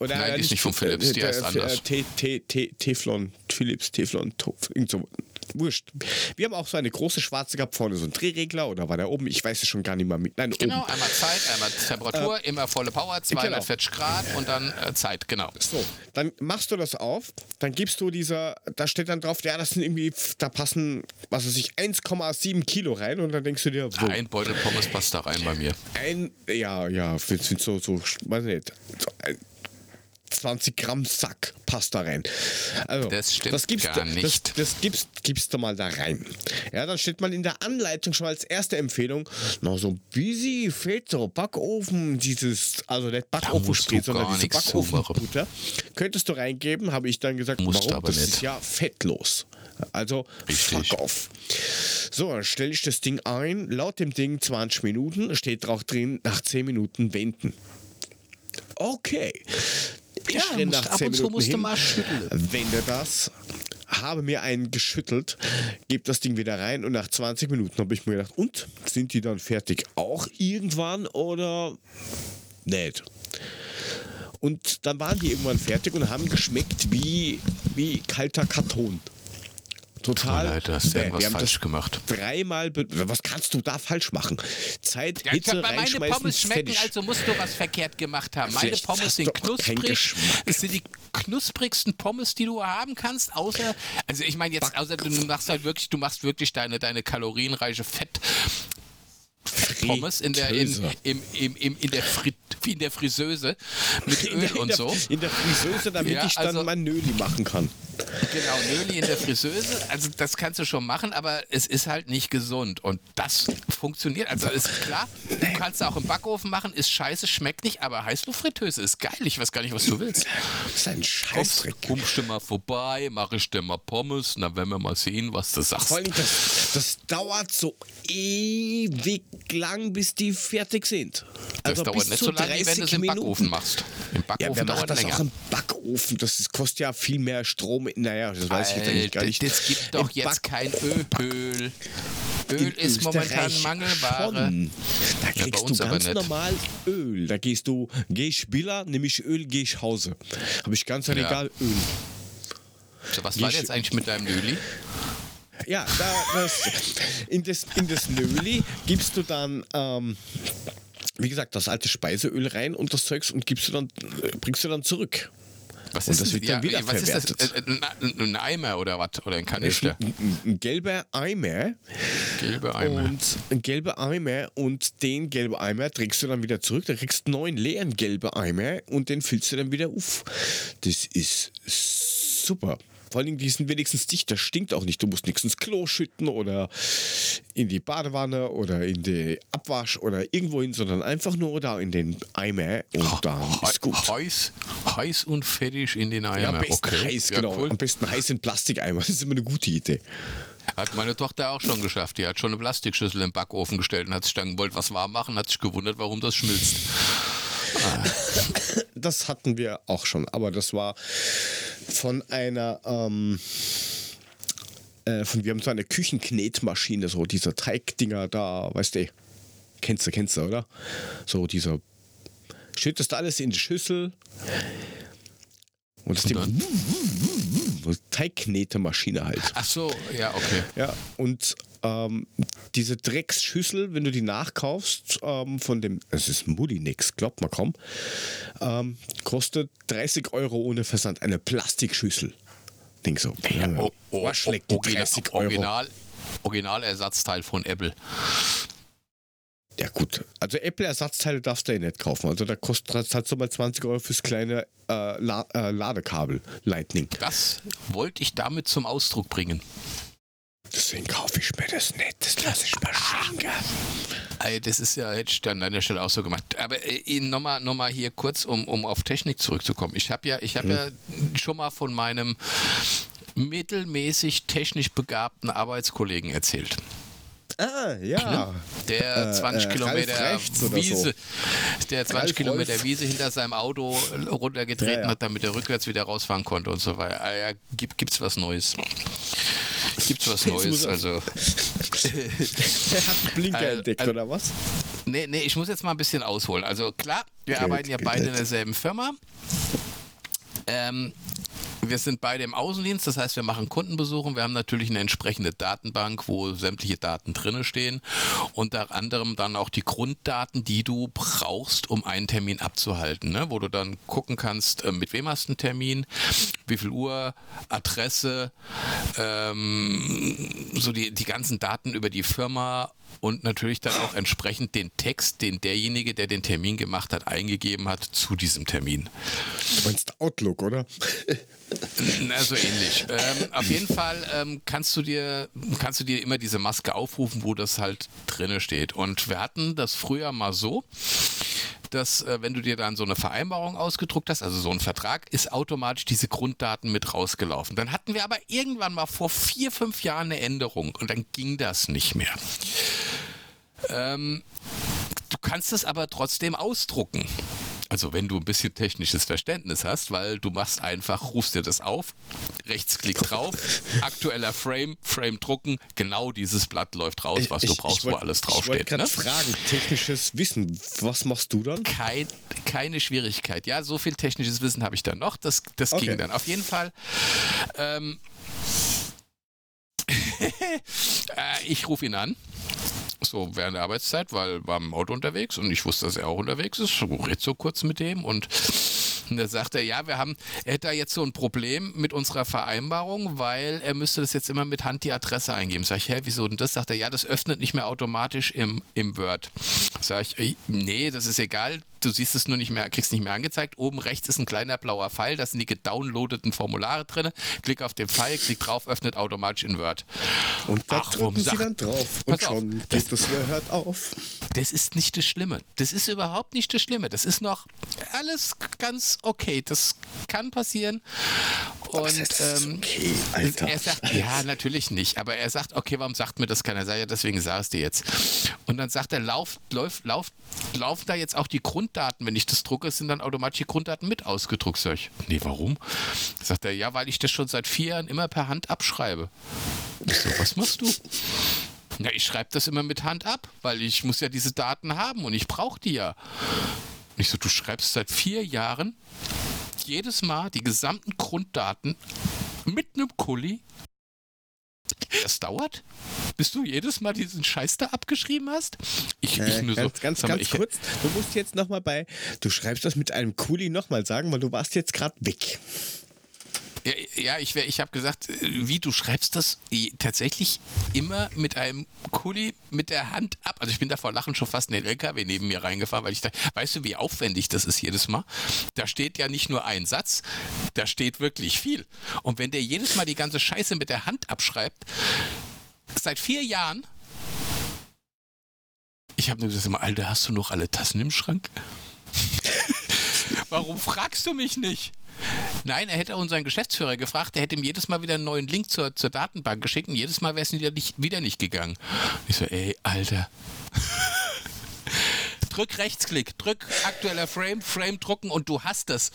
Oder Nein, die ist nicht von Philips, die der- heißt der- anders. Te- Te- Te- Teflon, Philips, Teflon, irgend so. Wurscht. Wir haben auch so eine große schwarze gehabt, vorne so ein Drehregler oder war der oben? Ich weiß es schon gar nicht mehr mit. Nein, Genau, oben. einmal Zeit, einmal Temperatur, immer volle Power, 240 Grad und dann äh, Zeit, genau. So, dann machst du das auf, dann gibst du dieser, da steht dann drauf, ja, das sind irgendwie, da passen, was weiß ich, 1,7 Kilo rein und dann denkst du dir, wo, Ein Beutel Pommes passt da rein bei mir. ein, ja, ja, sind so, so, weiß nicht, so ein 20 Gramm Sack passt da rein. Also, Das stimmt gibst gar nicht. Das, das gibst, gibst du mal da rein. Ja, dann steht mal in der Anleitung schon als erste Empfehlung noch so fehlt so Backofen, dieses, also nicht Backofensprit, sondern diese Backofenbutter. Könntest du reingeben, habe ich dann gesagt, Musst warum? das nicht. ist ja fettlos. Also Richtig. fuck off. So, dann stelle ich das Ding ein. Laut dem Ding 20 Minuten, steht drauf drin, nach 10 Minuten wenden. Okay. Ich Ja, renn nach ab 10 und zu Minuten musst du hin, mal schütteln. wende das, habe mir einen geschüttelt, gebe das Ding wieder rein und nach 20 Minuten habe ich mir gedacht, und sind die dann fertig auch irgendwann oder nicht? Und dann waren die irgendwann fertig und haben geschmeckt wie, wie kalter Karton. Total. Tut mir leid, du hast bäh. irgendwas Wir haben falsch das gemacht. Dreimal. Was kannst du da falsch machen? Zeit, Ja, Hitze, bei meine Pommes schmecken, fertig. also musst du was verkehrt gemacht haben. Meine Vielleicht Pommes sind du knusprig. Es sind die knusprigsten Pommes, die du haben kannst, außer, also ich meine jetzt, außer du machst halt wirklich, du machst wirklich deine, deine kalorienreiche Fett. Pommes in der, in, im, im, im, in, der Frit, wie in der Friseuse mit in Öl der, und so. In der Friseuse, damit Ja, ich dann also- mein Nöli machen kann. Genau, Nöli in der Friseuse. Also das kannst du schon machen, aber es ist halt nicht gesund. Und das funktioniert. Also ist klar, du kannst auch im Backofen machen, ist scheiße, schmeckt nicht, aber Heißluftfritteuse ist geil. Ich weiß gar nicht, was du willst. Das ist ein Scheißdreck. kommst du mal vorbei, mach ich dir mal Pommes, na werden wir mal sehen, was du sagst. Vor allem, das, das dauert so ewig lang, bis die fertig sind. Das Also dauert bis nicht so lange, wie wenn 30 du es im. Backofen machst. Im Ja, Backofen wer macht dauert das länger. auch im Backofen? Das kostet ja viel mehr Strom. Naja, das weiß ich jetzt eigentlich gar Alter, nicht. das gibt doch Im jetzt Back- kein Öl. Öl in ist momentan Mangelware. schon. Da kriegst uns du ganz normal Öl. Da gehst du, geh ich Biller, nehme ich Öl, geh ich Hause. Habe ich ganz ein Ja. Regal Öl. So, Was war Geh ich- jetzt eigentlich mit deinem Nöli? Ja, da, das, in, das, in das Nöli gibst du dann, ähm, wie gesagt, das alte Speiseöl rein und das Zeugs und gibst du dann, äh, bringst du dann zurück. Was Und ist das denn- wird dann ja, was ist das? wiederverwertet. Äh, äh, Ein, ein Eimer oder was? Oder ein Kanister? Ein, gelber Eimer Gelbe Eimer. und ein gelber Eimer und den gelben Eimer trägst du dann wieder zurück. Da kriegst du neuen leeren gelben Eimer und den füllst du dann wieder auf. Das ist super. Vor allem, die sind wenigstens dicht, das stinkt auch nicht. Du musst nichts ins Klo schütten oder in die Badewanne oder in die Abwasch oder irgendwo hin, sondern einfach nur da in den Eimer und dann ist gut. Heiß, heiß und fertig in den Eimer. Ja, am besten okay. heiß, ja, genau. Cool. Am besten heiß in Plastikeimer. Das ist immer eine gute Idee. Hat meine Tochter auch schon geschafft. Die hat schon eine Plastikschüssel im Backofen gestellt und hat sich dann gewollt was warm machen, hat sich gewundert, warum das schmilzt. Das hatten wir auch schon, aber das war von einer, ähm, äh, von, wir haben so eine Küchenknetmaschine, so diese Teigdinger da, weißt du, kennst du, kennst du, oder? So dieser, schüttest alles in die Schüssel und das Ding, dann? Teigknetemaschine halt. Ach so, ja, okay. Ja, und ähm, diese Drecksschüssel, wenn du die nachkaufst, ähm, von dem, es ist Muddinix, glaubt man kaum, ähm, kostet 30 Euro ohne Versand. Eine Plastikschüssel. Denk so, ja, Oh, oh, Arschlecken, Original, 30 Euro. Original, Originalersatzteil von Apple. Ja gut, also Apple-Ersatzteile darfst du ja nicht kaufen. Also da kostet zahlst du mal 20 Euro fürs kleine äh, La äh, Ladekabel Lightning. Das wollte ich damit zum Ausdruck bringen. Deswegen kaufe ich mir das nicht. Das lasse ich mal schenken. Das ist ja jetzt an deiner Stelle auch so gemacht. Aber äh, nochmal noch mal hier kurz, um, um auf Technik zurückzukommen. Ich habe ja, ich hab mhm. ja schon mal von meinem mittelmäßig technisch begabten Arbeitskollegen erzählt. Ah, ja. Der 20 äh, äh, Kilometer Wiese, so. der 20 Ralf Kilometer Wolf. Wiese hinter seinem Auto runtergetreten ja, ja. hat, damit er rückwärts wieder rausfahren konnte und so weiter. Ah, ja, gibt, gibt's was Neues? Gibt's was Neues? Also. er hat einen Blinker entdeckt, also, oder was? Nee, nee, ich muss jetzt mal ein bisschen ausholen. Also klar, wir okay, arbeiten ja beide in derselben Firma. Ähm, wir sind beide im Außendienst, das heißt, wir machen Kundenbesuche. Wir haben natürlich eine entsprechende Datenbank, wo sämtliche Daten drinne stehen. Unter anderem dann auch die Grunddaten, die du brauchst, um einen Termin abzuhalten. Ne? Wo du dann gucken kannst, äh, mit wem hast du einen Termin, wie viel Uhr, Adresse, ähm, so die, die ganzen Daten über die Firma und natürlich dann auch entsprechend den Text, den derjenige, der den Termin gemacht hat, eingegeben hat zu diesem Termin. Du meinst Outlook, oder? Na, so ähnlich. Ähm, auf jeden Fall ähm, kannst, du dir, kannst du dir immer diese Maske aufrufen, wo das halt drinne steht. Und wir hatten das früher mal so, dass äh, wenn du dir dann so eine Vereinbarung ausgedruckt hast, also so ein Vertrag, ist automatisch diese Grunddaten mit rausgelaufen. Dann hatten wir aber irgendwann mal vor vier, fünf Jahren eine Änderung und dann ging das nicht mehr. Ähm, du kannst es aber trotzdem ausdrucken. Also wenn du ein bisschen technisches Verständnis hast, weil du machst einfach, rufst dir das auf, Rechtsklick drauf, aktueller Frame, Frame drucken, genau dieses Blatt läuft raus, was ich, du brauchst, wollt, wo alles draufsteht. Ich wollte ne? fragen, technisches Wissen, was machst du dann? Kein, keine Schwierigkeit. Ja, so viel technisches Wissen habe ich dann noch, das, das okay. ging dann. Auf jeden Fall ähm, <laughs> äh, ich rufe ihn an so während der Arbeitszeit, weil war im Auto unterwegs und ich wusste, dass er auch unterwegs ist. So red so kurz mit dem und und da sagt er, ja, wir haben, er hätte da jetzt so ein Problem mit unserer Vereinbarung, weil er müsste das jetzt immer mit Hand die Adresse eingeben. Sag ich, hä, wieso denn das? Sagt er, ja, das öffnet nicht mehr automatisch im, im Word. Sag ich, nee, das ist egal, du siehst es nur nicht mehr, kriegst nicht mehr angezeigt. Oben rechts ist ein kleiner blauer Pfeil, da sind die gedownloadeten Formulare drin. Klick auf den Pfeil, klick drauf, öffnet automatisch in Word. Und da Ach, drücken Sie dann drauf und schon auf, geht das hört auf. Das ist nicht das Schlimme. Das ist überhaupt nicht das Schlimme. Das ist noch alles ganz okay. Das kann passieren. Und das heißt, ähm, okay, Alter. er sagt, ja, natürlich nicht. Aber er sagt, okay, warum sagt mir das keiner? Sag ja, deswegen sag es dir jetzt. Und dann sagt er, lauf, lauf, lauf, laufen da jetzt auch die Grunddaten, wenn ich das drucke, sind dann automatisch die Grunddaten mit ausgedruckt. Sag ich, nee, warum? Sagt er, ja, weil ich das schon seit vier Jahren immer per Hand abschreibe. Ich so, was machst du? Na, ich schreibe das immer mit Hand ab, weil ich muss ja diese Daten haben und ich brauche die ja. Ich so, du schreibst seit vier Jahren jedes Mal die gesamten Grunddaten mit einem Kuli. Das dauert, bis du jedes Mal diesen Scheiß da abgeschrieben hast. Ich, äh, ich nur ganz, so. Ganz, ganz ich, kurz, du musst jetzt nochmal bei, du schreibst das mit einem Kuli nochmal sagen, weil du warst jetzt gerade weg. Ja, ja ich, ich habe gesagt, äh, wie du schreibst das tatsächlich immer mit einem Kuli mit der Hand ab. Also ich bin da vor Lachen schon fast in den LKW neben mir reingefahren, weil ich dachte, weißt du, wie aufwendig das ist jedes Mal? Da steht ja nicht nur ein Satz, da steht wirklich viel. Und wenn der jedes Mal die ganze Scheiße mit der Hand abschreibt, seit vier Jahren, ich habe nur gesagt, Alter, hast du noch alle Tassen im Schrank? <laughs> Warum fragst du mich nicht? Nein, er hätte unseren Geschäftsführer gefragt, der hätte ihm jedes Mal wieder einen neuen Link zur, zur Datenbank geschickt und jedes Mal wäre es wieder nicht, wieder nicht gegangen. Ich so, ey, Alter. <laughs> drück Rechtsklick, drück aktueller Frame, Frame drucken und du hast es.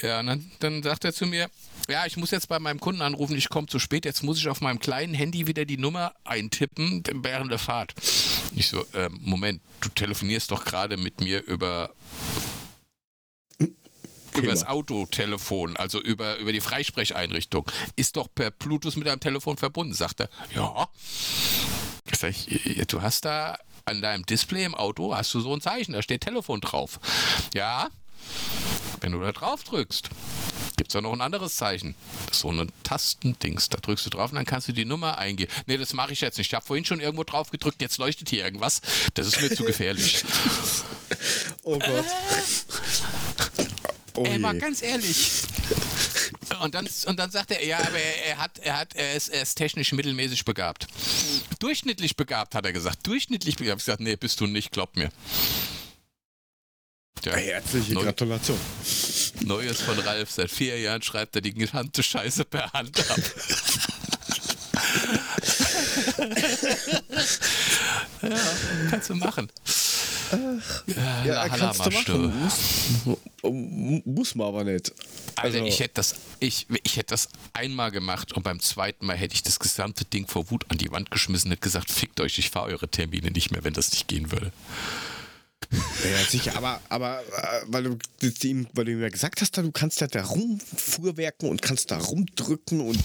Ja, und dann, dann sagt er zu mir, ja, ich muss jetzt bei meinem Kunden anrufen, ich komme zu spät, jetzt muss ich auf meinem kleinen Handy wieder die Nummer eintippen während der Fahrt. Ich so, äh, Moment, du telefonierst doch gerade mit mir über über das Autotelefon, also über, über die Freisprecheinrichtung. Ist doch per Bluetooth mit deinem Telefon verbunden, sagt er. Ja. Sag ich, du hast da an deinem Display im Auto, hast du so ein Zeichen, da steht Telefon drauf. Ja. Wenn du da drauf drückst, gibt es da noch ein anderes Zeichen. Das ist so ein Tastendings. Da drückst du drauf und dann kannst du die Nummer eingeben. Nee, das mache ich jetzt nicht. Ich habe vorhin schon irgendwo drauf gedrückt, jetzt leuchtet hier irgendwas. Das ist mir zu <laughs> gefährlich. oh Gott. <laughs> Oh Ey, mal ganz ehrlich. Und dann, und dann sagt er, ja, aber er, er, hat, er, hat, er, ist, er ist technisch mittelmäßig begabt. Durchschnittlich begabt, hat er gesagt. Durchschnittlich begabt. Ich gesagt, nee, bist du nicht, glaub mir. Ja, Herzliche Neu Gratulation. Neues von Ralf. Seit vier Jahren schreibt er die genannte Scheiße per Hand ab. <laughs> ja, kannst du machen. Ach, ja, ja kannst du machen. Muss, muss man aber nicht. Also, Alter, ich hätte das, ich, ich hätte das einmal gemacht und beim zweiten Mal hätte ich das gesamte Ding vor Wut an die Wand geschmissen und gesagt, fickt euch, ich fahre eure Termine nicht mehr, wenn das nicht gehen würde. Ja, sicher, aber, aber äh, weil, du, weil du mir gesagt hast, du kannst da, da rumfuhrwerken und kannst da rumdrücken und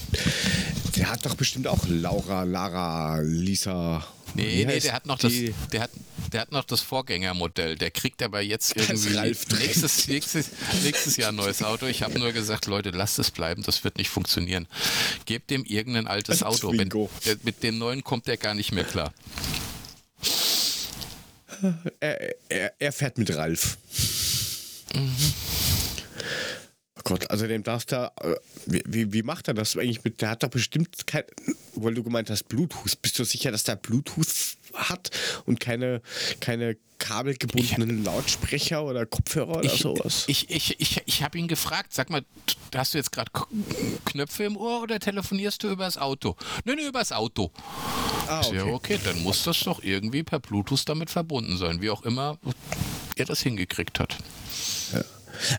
der hat doch bestimmt auch Laura, Lara, Lisa. Nee, nee, der hat noch das, der hat, der hat noch das Vorgängermodell. Der kriegt aber jetzt irgendwie nächstes, nächstes, nächstes Jahr ein neues Auto. Ich habe nur gesagt, Leute, lasst es bleiben, das wird nicht funktionieren. Gebt dem irgendein altes Auto. Der, mit dem neuen kommt der gar nicht mehr klar. Er, er, er fährt mit Ralf. Mhm. Oh Gott, also dem darfst du. Äh, wie, wie macht er das eigentlich mit. Der hat doch bestimmt kein. Weil du gemeint hast, Bluetooth. Bist du sicher, dass der Bluetooth hat und keine, keine kabelgebundenen ich, Lautsprecher oder Kopfhörer oder ich, sowas? Ich, ich, ich, ich habe ihn gefragt, sag mal, hast du jetzt gerade Knöpfe im Ohr oder telefonierst du übers Auto? Nein, nee, übers Auto. Ah, okay. Ja, okay, dann muss das doch irgendwie per Bluetooth damit verbunden sein, wie auch immer er das hingekriegt hat. Ja.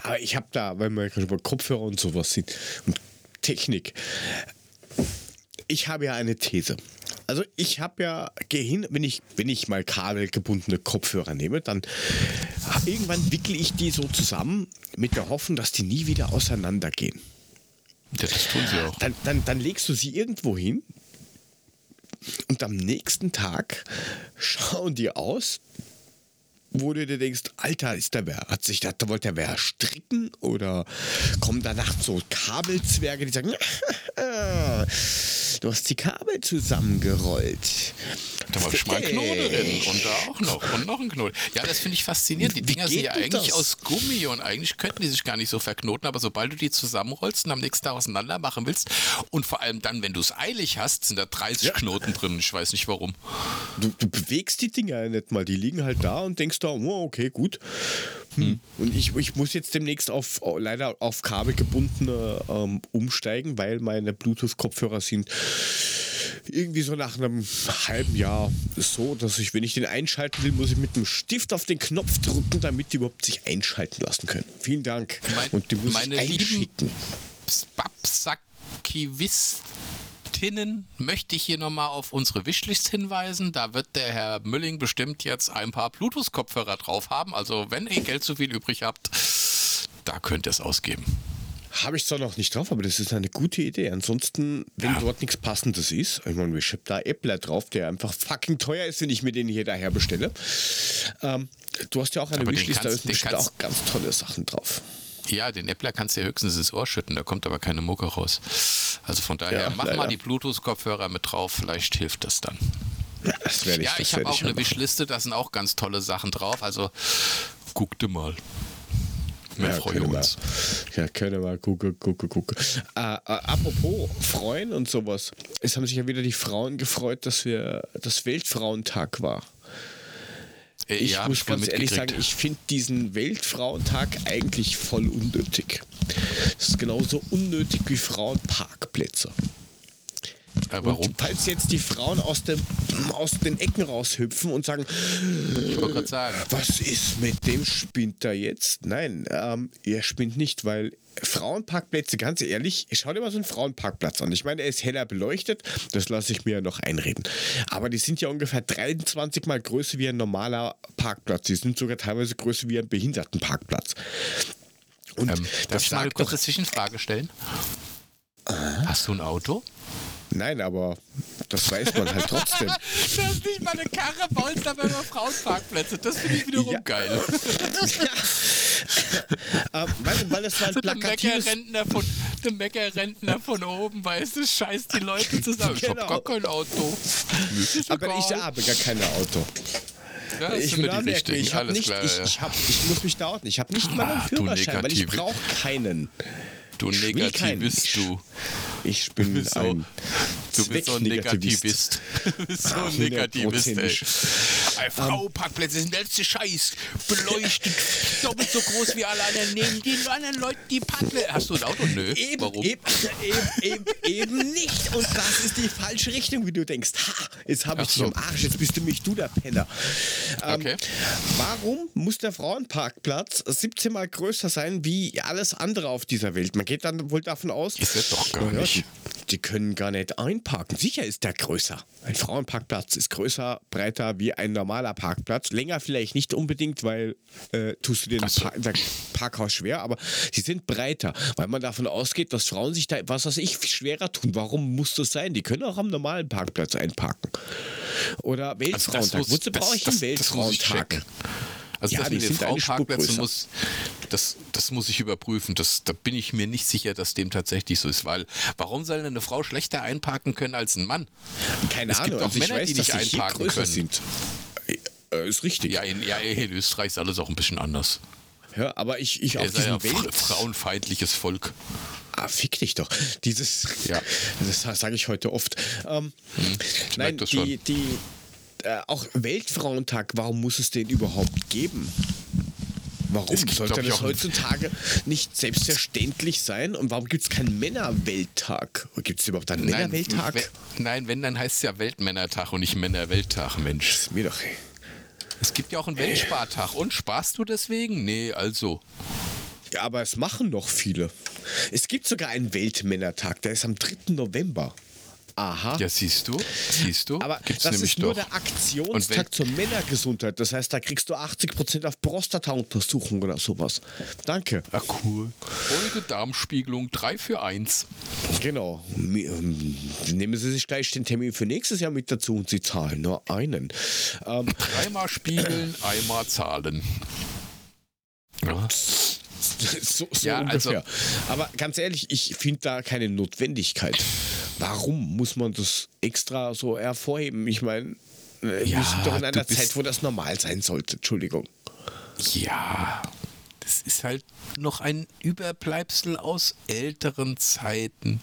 Aber ich habe da, weil gerade über Kopfhörer und sowas sind und Technik, ich habe ja eine These. Also ich habe ja gehin, wenn ich, wenn ich mal kabelgebundene Kopfhörer nehme, dann irgendwann wickle ich die so zusammen mit der Hoffnung, dass die nie wieder auseinandergehen. Ja, das tun sie auch. Dann, dann, dann legst du sie irgendwo hin und am nächsten Tag schauen die aus, wo du dir denkst, Alter, ist der wer? Hat sich da wollte der wer stricken oder kommen da nachts so Kabelzwerge, die sagen, <laughs> du hast die Kabel zusammengerollt. Da war schon mal ein Knoten drin und da auch noch und noch ein Knoten. Ja, das finde ich faszinierend. Die Dinger sind ja eigentlich das? aus Gummi und eigentlich könnten die sich gar nicht so verknoten, aber sobald du die zusammenrollst und am nächsten Tag auseinander machen willst und vor allem dann, wenn du es eilig hast, sind da 30 ja. Knoten drin. Ich weiß nicht warum. Du, du bewegst die Dinger ja nicht mal. Die liegen halt da und denkst da, oh, okay, gut. Hm. Und ich, ich muss jetzt demnächst auf leider auf kabelgebundene ähm, umsteigen, weil meine Bluetooth-Kopfhörer sind irgendwie so nach einem halben Jahr so, dass ich, wenn ich den einschalten will, muss ich mit dem Stift auf den Knopf drücken, damit die überhaupt sich einschalten lassen können. Vielen Dank. Mein, Und die muss meine ich einschicken. Babsakivistinnen möchte ich hier nochmal auf unsere Wishlist hinweisen. Da wird der Herr Mülling bestimmt jetzt ein paar Bluetooth-Kopfhörer drauf haben. Also wenn ihr Geld zu viel übrig habt, da könnt ihr es ausgeben. Habe ich zwar noch nicht drauf, aber das ist eine gute Idee. Ansonsten, wenn ja. dort nichts Passendes ist, ich meine, ich habe da Äppler drauf, der einfach fucking teuer ist, wenn ich mir den hier daher bestelle. Ähm, du hast ja auch eine aber Wishlist, da sind auch ganz tolle Sachen drauf. Ja, den Äppler kannst du ja höchstens ins Ohr schütten, da kommt aber keine Mucke raus. Also von daher, ja, mach leider. mal die Bluetooth-Kopfhörer mit drauf, vielleicht hilft das dann. Ja, das ich, ja ich habe auch eine Wishliste, da sind auch ganz tolle Sachen drauf, also guck dir mal. Wir ja, freuen uns. Wir, ja, können wir gucken, gucken, gucken. Äh, äh, apropos Freuen und sowas. Es haben sich ja wieder die Frauen gefreut, dass wir das Weltfrauentag war. Äh, ich ja, muss ganz ehrlich sagen, ich finde diesen Weltfrauentag eigentlich voll unnötig. Das ist genauso unnötig wie Frauenparkplätze. Ja, warum? Und falls jetzt die Frauen aus, dem, aus den Ecken raushüpfen und sagen, sagen, was ist mit dem Spinter jetzt? Nein, ähm, er spinnt nicht, weil Frauenparkplätze, ganz ehrlich, schau dir mal so einen Frauenparkplatz an. Ich meine, er ist heller beleuchtet, das lasse ich mir ja noch einreden. Aber die sind ja ungefähr 23 mal größer wie ein normaler Parkplatz. Die sind sogar teilweise größer wie ein Behindertenparkplatz. Und ähm, darf ich mal eine kurze Zwischenfrage stellen? Äh? Hast du ein Auto? Nein, aber das weiß man halt trotzdem. <laughs> du hast nicht mal eine Karre, baust aber immer Frauenparkplätze. Das finde ich wiederum ja. geil. <laughs> ähm, weil, weil es ein so plakatives... Der Mecker-Rentner von, oben, weißt du, scheiß die Leute zusammen. Genau. Ich habe gar kein Auto. Aber ich habe gar kein Auto. Ja, ich, bin die ich, Alles nicht, klar, ich, ja. ich, hab, ich muss mich dauern. Ich habe nicht mal einen Führerschein, weil ich brauche keinen. Du Negativist, du. Ich bin Du <laughs> so, ein du bist so ein Negativist. <laughs> Du bist so ein Negativist, ey. Hundertprozentig. Ey, Frau, Parkplätze sind der letzte Scheiß. Beleuchtet, <laughs> doppelt so groß wie alle anderen. Nehmen die anderen Leute die Parkplätze. Hast du ein Auto? Nö. Eben, Warum? Eben, eben, eben, eben nicht. Und das ist die falsche Richtung, wie du denkst. Ha, jetzt habe ich Ach dich so. am Arsch, jetzt bist du mich du, der Penner. Ähm, Okay. Warum muss der Frauenparkplatz 17 Mal größer sein wie alles andere auf dieser Welt? Man geht dann wohl davon aus, Ist das doch gar Ja, nicht. Die, die können gar nicht einparken. Sicher ist der größer. Ein Frauenparkplatz ist größer, breiter wie ein normaler Parkplatz. Länger vielleicht nicht unbedingt, weil äh, tust du den Ach so. Par Parkhaus schwer, aber sie sind breiter, weil man davon ausgeht, dass Frauen sich da, was weiß ich, schwerer tun. Warum muss das sein? Die können auch am normalen Parkplatz einparken. Oder Also das Weltfrauentag. muss- Wozu das- brauche ich das- einen das Weltfrauentag? Also Ja, das die mit den Frauenparkplätzen muss, das, das muss ich überprüfen. Das, da bin ich mir nicht sicher, dass dem tatsächlich so ist. Weil warum soll denn eine Frau schlechter einparken können als ein Mann? Keine Es gibt Ahnung. auch Also Männer, weiß, die nicht einparken können. sind. Äh, ist richtig. Ja, in, ja, in Österreich ist alles auch ein bisschen anders. Ja, aber ich, ich auf seid ja Welt... frauenfeindliches Volk. Ah, fick dich doch. Dieses, Ja. das sage ich heute oft. Ähm, nein, das die, schon. die, äh, auch Weltfrauentag, warum muss es den überhaupt geben? Warum gibt, sollte das heutzutage nicht selbstverständlich sein? Und warum gibt es keinen Männerwelttag? Gibt es überhaupt einen Männerwelttag? we- nein, wenn, dann heißt es ja Weltmännertag und nicht Männerwelttag, Mensch. Ist mir doch. Es gibt ja auch einen Weltspartag. Und sparst du deswegen? Nee, also. Ja, aber es machen noch viele. Es gibt sogar einen Weltmännertag, der ist am 3. November. Aha. Ja, siehst du? Siehst du? Aber Gibt's das nämlich ist nur doch. der Aktionstag zur Männergesundheit. Das heißt, da kriegst du 80% auf Prostata-Untersuchung oder sowas. Danke. Ah, cool. Folge Darmspiegelung 3 für 1. Genau. Ähm, Nehmen Sie sich gleich den Termin für nächstes Jahr mit dazu und Sie zahlen nur einen. Ähm, Dreimal spiegeln, einmal zahlen. Ja. <laughs> so so Ja, also- ungefähr. Aber ganz ehrlich, ich finde da keine Notwendigkeit. Warum muss man das extra so hervorheben? Ich meine, äh, wir Ja, sind doch in einer Zeit, wo das normal sein sollte. Entschuldigung. ja, das ist halt noch ein Überbleibsel aus älteren Zeiten,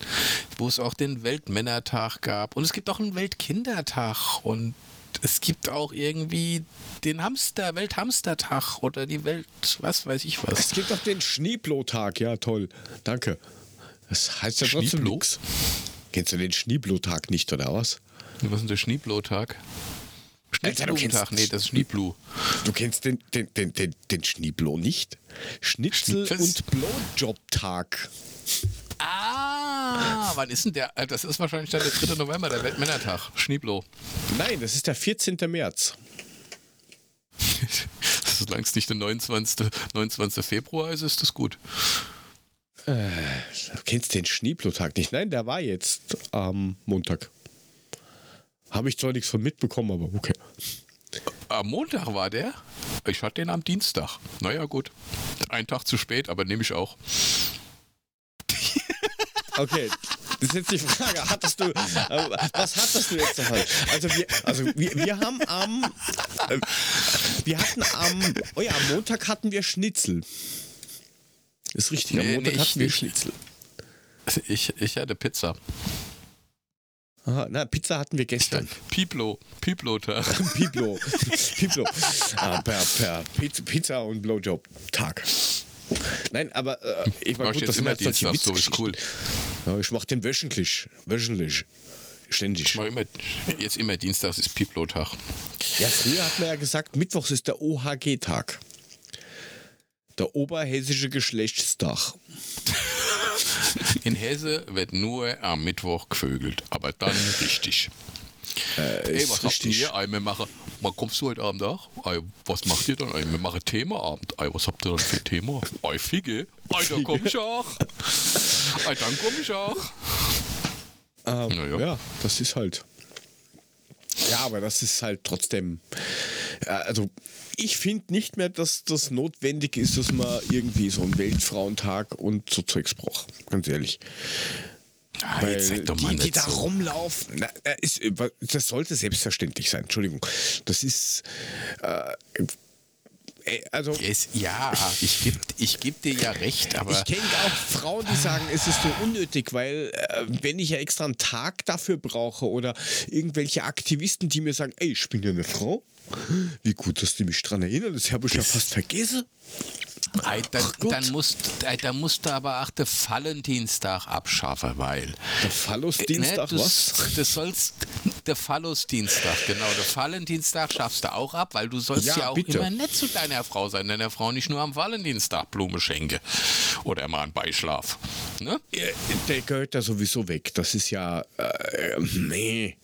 wo es auch den Weltmännertag gab. Und es gibt auch einen Weltkindertag und es gibt auch irgendwie den Hamster, Welthamstertag oder die Welt, was weiß ich was. Es gibt auch den Schneeblo-Tag. Ja, toll. Danke. Das heißt ja trotzdem nichts. Kennst du den Schneeblo-Tag nicht, oder was? Was ist denn der Schneeblotag? Schneeblotag, nee, das ist Schneeblu. Du kennst den, den, den, den, den Schneeblo nicht? Schnitzel- Was? und Blowjob-Tag. Ah, wann ist denn der? äh, Das ist wahrscheinlich dann der 3. November, der Weltmännertag. Schneeblo. Nein, das ist der 14. März. <laughs> Solange es nicht der 29. 29. Februar ist, ist das gut. Du kennst den Schneeblo-Tag nicht? Nein, der war jetzt am Montag. Habe ich zwar nichts von mitbekommen, aber okay. Am Montag war der? Ich hatte den am Dienstag. Naja, gut. Ein Tag zu spät, aber nehme ich auch. Okay, das ist jetzt die Frage, hattest du, äh, was hattest du jetzt davon? Also wir, also wir, wir haben am, äh, wir hatten am, oh ja, am Montag hatten wir Schnitzel. Ist richtig, am Nee, Montag nee, hatten wir. Schnitzel. Ich, ich hatte Pizza. Aha, na, Pizza hatten wir gestern. Piplo. Piplo-Tag. Piplo. Piplo. Ah, per, per Pizza, Pizza und Blowjob-Tag. Nein, aber äh, ich war gut, jetzt das sind immer halt Dienstag, so ist cool. Ja, ich mach den wöchentlich. Wöchentlich. Ständig. Ich immer, jetzt immer Dienstags ist Piplo-Tag. Ja, früher hat man ja gesagt, Mittwochs ist der OHG-Tag. Der Oberhessische Geschlechtstag. <laughs> In Hesse wird nur am Mittwoch gevögelt, aber dann richtig. Äh, Ey, ist was habt ihr? Ey, wir machen, mal kommst du heute Abend auch? Ey, was macht ihr dann? Ey, wir machen Themaabend. Ey, was habt ihr dann für ein Thema? Ey, Fige. Ey, da komm ich auch. Ey, dann komm ich auch. Ähm, Naja. Ja, das ist halt. Ja, aber das ist halt trotzdem. Also, ich finde nicht mehr, dass das notwendig ist, dass man irgendwie so einen Weltfrauentag und so Zeugs braucht. Ganz ehrlich. Ah, Weil jetzt doch mal die, die da so. rumlaufen, na, äh, ist, das sollte selbstverständlich sein. Entschuldigung. Das ist. Äh, Äh, Also, Es, ja, ich gebe ich geb dir ja recht, aber ich kenne auch Frauen, die sagen, es ist so unnötig, weil äh, wenn ich ja extra einen Tag dafür brauche oder irgendwelche Aktivisten, die mir sagen, ey, ich bin ja eine Frau. Wie gut, dass du mich dran erinnerst, das habe ich ja fast vergessen. Ei, dann, musst, dann musst du aber auch den Valentinstag abschaffen, weil. Der Phallusdienstag, ne, du, was? Du sollst. Der Phallusdienstag, genau. Der Valentinstag schaffst du auch ab, weil du sollst ja, Ja, auch bitte. immer nett zu deiner Frau sein, deiner Frau nicht nur am Valentinstag Blume schenke. Oder mal einen Beischlaf. Ne? Der gehört ja sowieso weg. Das ist ja. Äh, nee.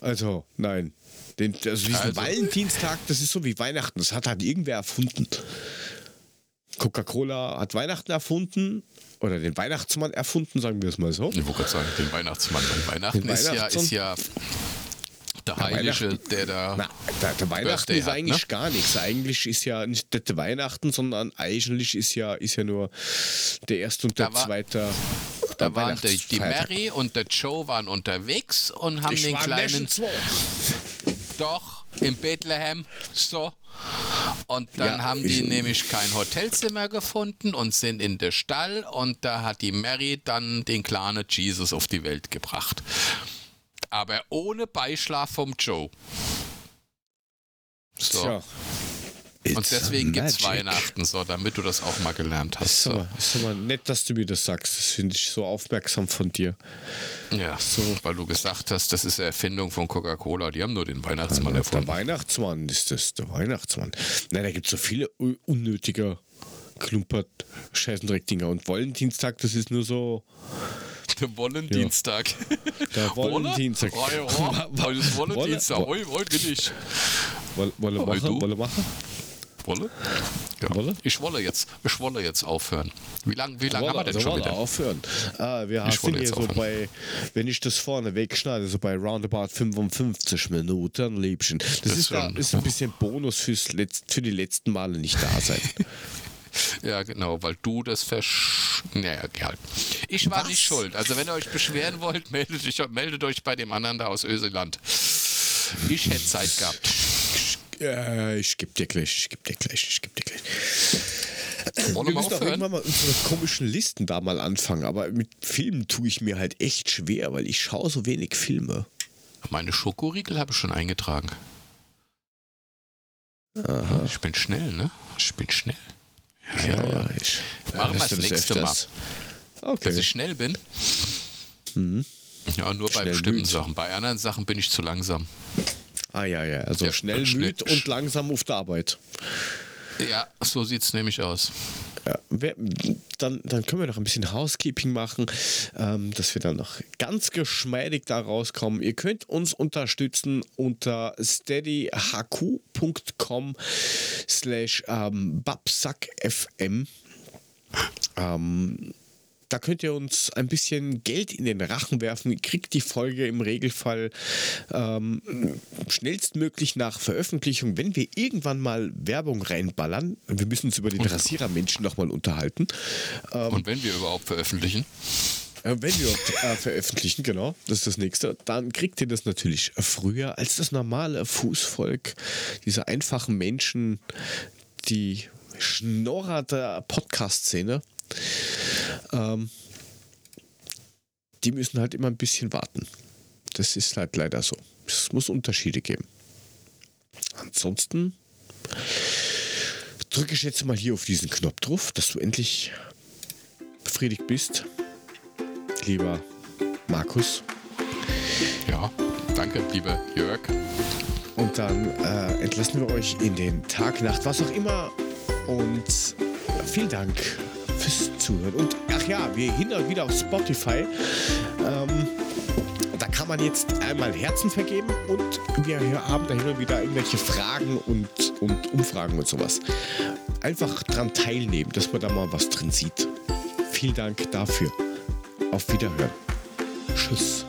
Also, nein. Den, also diesen Also- Valentinstag, das ist so wie Weihnachten. Das hat halt irgendwer erfunden. Coca-Cola hat Weihnachten erfunden oder den Weihnachtsmann erfunden, sagen wir es mal so. Ich wollte gerade sagen, den Weihnachtsmann. Weihnachten Den ist ja, ist ja der Heilige, der da. Na, der, der Weihnachten ist hat, eigentlich ne? gar nichts. Eigentlich ist ja nicht der Weihnachten, sondern eigentlich ist ja, ist ja nur der erste und der war- zweite. Da waren die, die. Mary und der Joe waren unterwegs und haben Ich den kleinen Nation 2. doch in Bethlehem so. Und dann Ja, haben die ich- nämlich kein Hotelzimmer gefunden und sind in den Stall und da hat die Mary dann den kleinen Jesus auf die Welt gebracht. Aber ohne Beischlaf vom Joe. So. Tja. Und It's deswegen gibt es. Weihnachten, so, damit du das auch mal gelernt hast. Ist So. aber, ist aber nett, dass du mir das sagst. Das finde ich so aufmerksam von dir. Ja, weil du gesagt hast, das ist eine Erfindung von Coca-Cola. Die haben nur den Weihnachtsmann Der erfunden. Weihnachtsmann ist das, der Weihnachtsmann. Nein, da gibt es so viele unnötige Klumpert, Scheißendreck-Dinger. Und Valentinstag, das ist nur so. Der Wollendienstag. Der <laughs> Wollendienstag. Wolle? Oh, ja, heute ist Wollendienstag. Wolle- Heute, heute bin ich. Wolle, wolle? Wolle machen? Wolle? Ja. Wolle? Ich wolle jetzt, ich wolle jetzt aufhören. Wie lange wie lang haben wir denn also schon wieder? aufhören. Ah, wir Ich sind hier so aufhören. bei, wenn ich das vorne wegschneide, so bei roundabout 55 Minuten, Liebchen. Das, Das ist, da, ist ein bisschen Bonus fürs Letz-, für die letzten Male nicht da sein. <laughs> Ja, genau, weil du das versch... Naja, halt. Ich war Was? nicht schuld. Also wenn ihr euch beschweren wollt, <laughs> meldet euch, meldet euch bei dem anderen da aus Öseland. Ich hätte Zeit gehabt. Ja, ich geb dir gleich, ich geb dir gleich, ich geb dir gleich. Wollen Wir mal müssen auch irgendwann mal unsere komischen Listen da mal anfangen, aber mit Filmen tue ich mir halt echt schwer, weil ich schaue so wenig Filme. Meine Schokoriegel habe ich schon eingetragen. Ich bin schnell, ne? Ich bin schnell. Ja, ja, ich. Machen wir das nächste Mal. öfters? Dass Okay. ich schnell bin. Ja, nur bei Schnell bestimmten müde. Sachen. Bei anderen Sachen bin ich zu langsam. Ah ja, ja, also Ja, schnell müde und langsam auf der Arbeit. Ja, so sieht es nämlich aus. Ja, wer, dann, dann können wir noch ein bisschen Housekeeping machen, ähm, dass wir dann noch ganz geschmeidig da rauskommen. Ihr könnt uns unterstützen unter steadyhq.com slash ähm, babsackfm. Ähm, da könnt ihr uns ein bisschen Geld in den Rachen werfen. Ihr kriegt die Folge im Regelfall ähm, schnellstmöglich nach Veröffentlichung, wenn wir irgendwann mal Werbung reinballern. Wir müssen uns über den Rasierermenschen nochmal unterhalten. Ähm, Und wenn wir überhaupt veröffentlichen, äh, wenn wir äh, veröffentlichen, genau, das ist das nächste, dann kriegt ihr das natürlich früher als das normale Fußvolk, diese einfachen Menschen, die Schnorrer der Podcast-Szene. Ähm, die müssen halt immer ein bisschen warten. Das ist halt leider so. Es muss Unterschiede geben. Ansonsten drücke ich jetzt mal hier auf diesen Knopf drauf, dass du endlich befriedigt bist lieber Markus. ja, danke, lieber Jörg. Und dann äh, entlassen wir euch in den Tag, Nacht, was auch immer. Und vielen Dank fürs Zuhören. Und ach ja, wir hin wieder auf Spotify. Ähm, da kann man jetzt einmal Herzen vergeben und wir haben da hin und wieder irgendwelche Fragen und, und Umfragen und sowas. Einfach dran teilnehmen, dass man da mal was drin sieht. Vielen Dank dafür. Auf Wiederhören. Tschüss.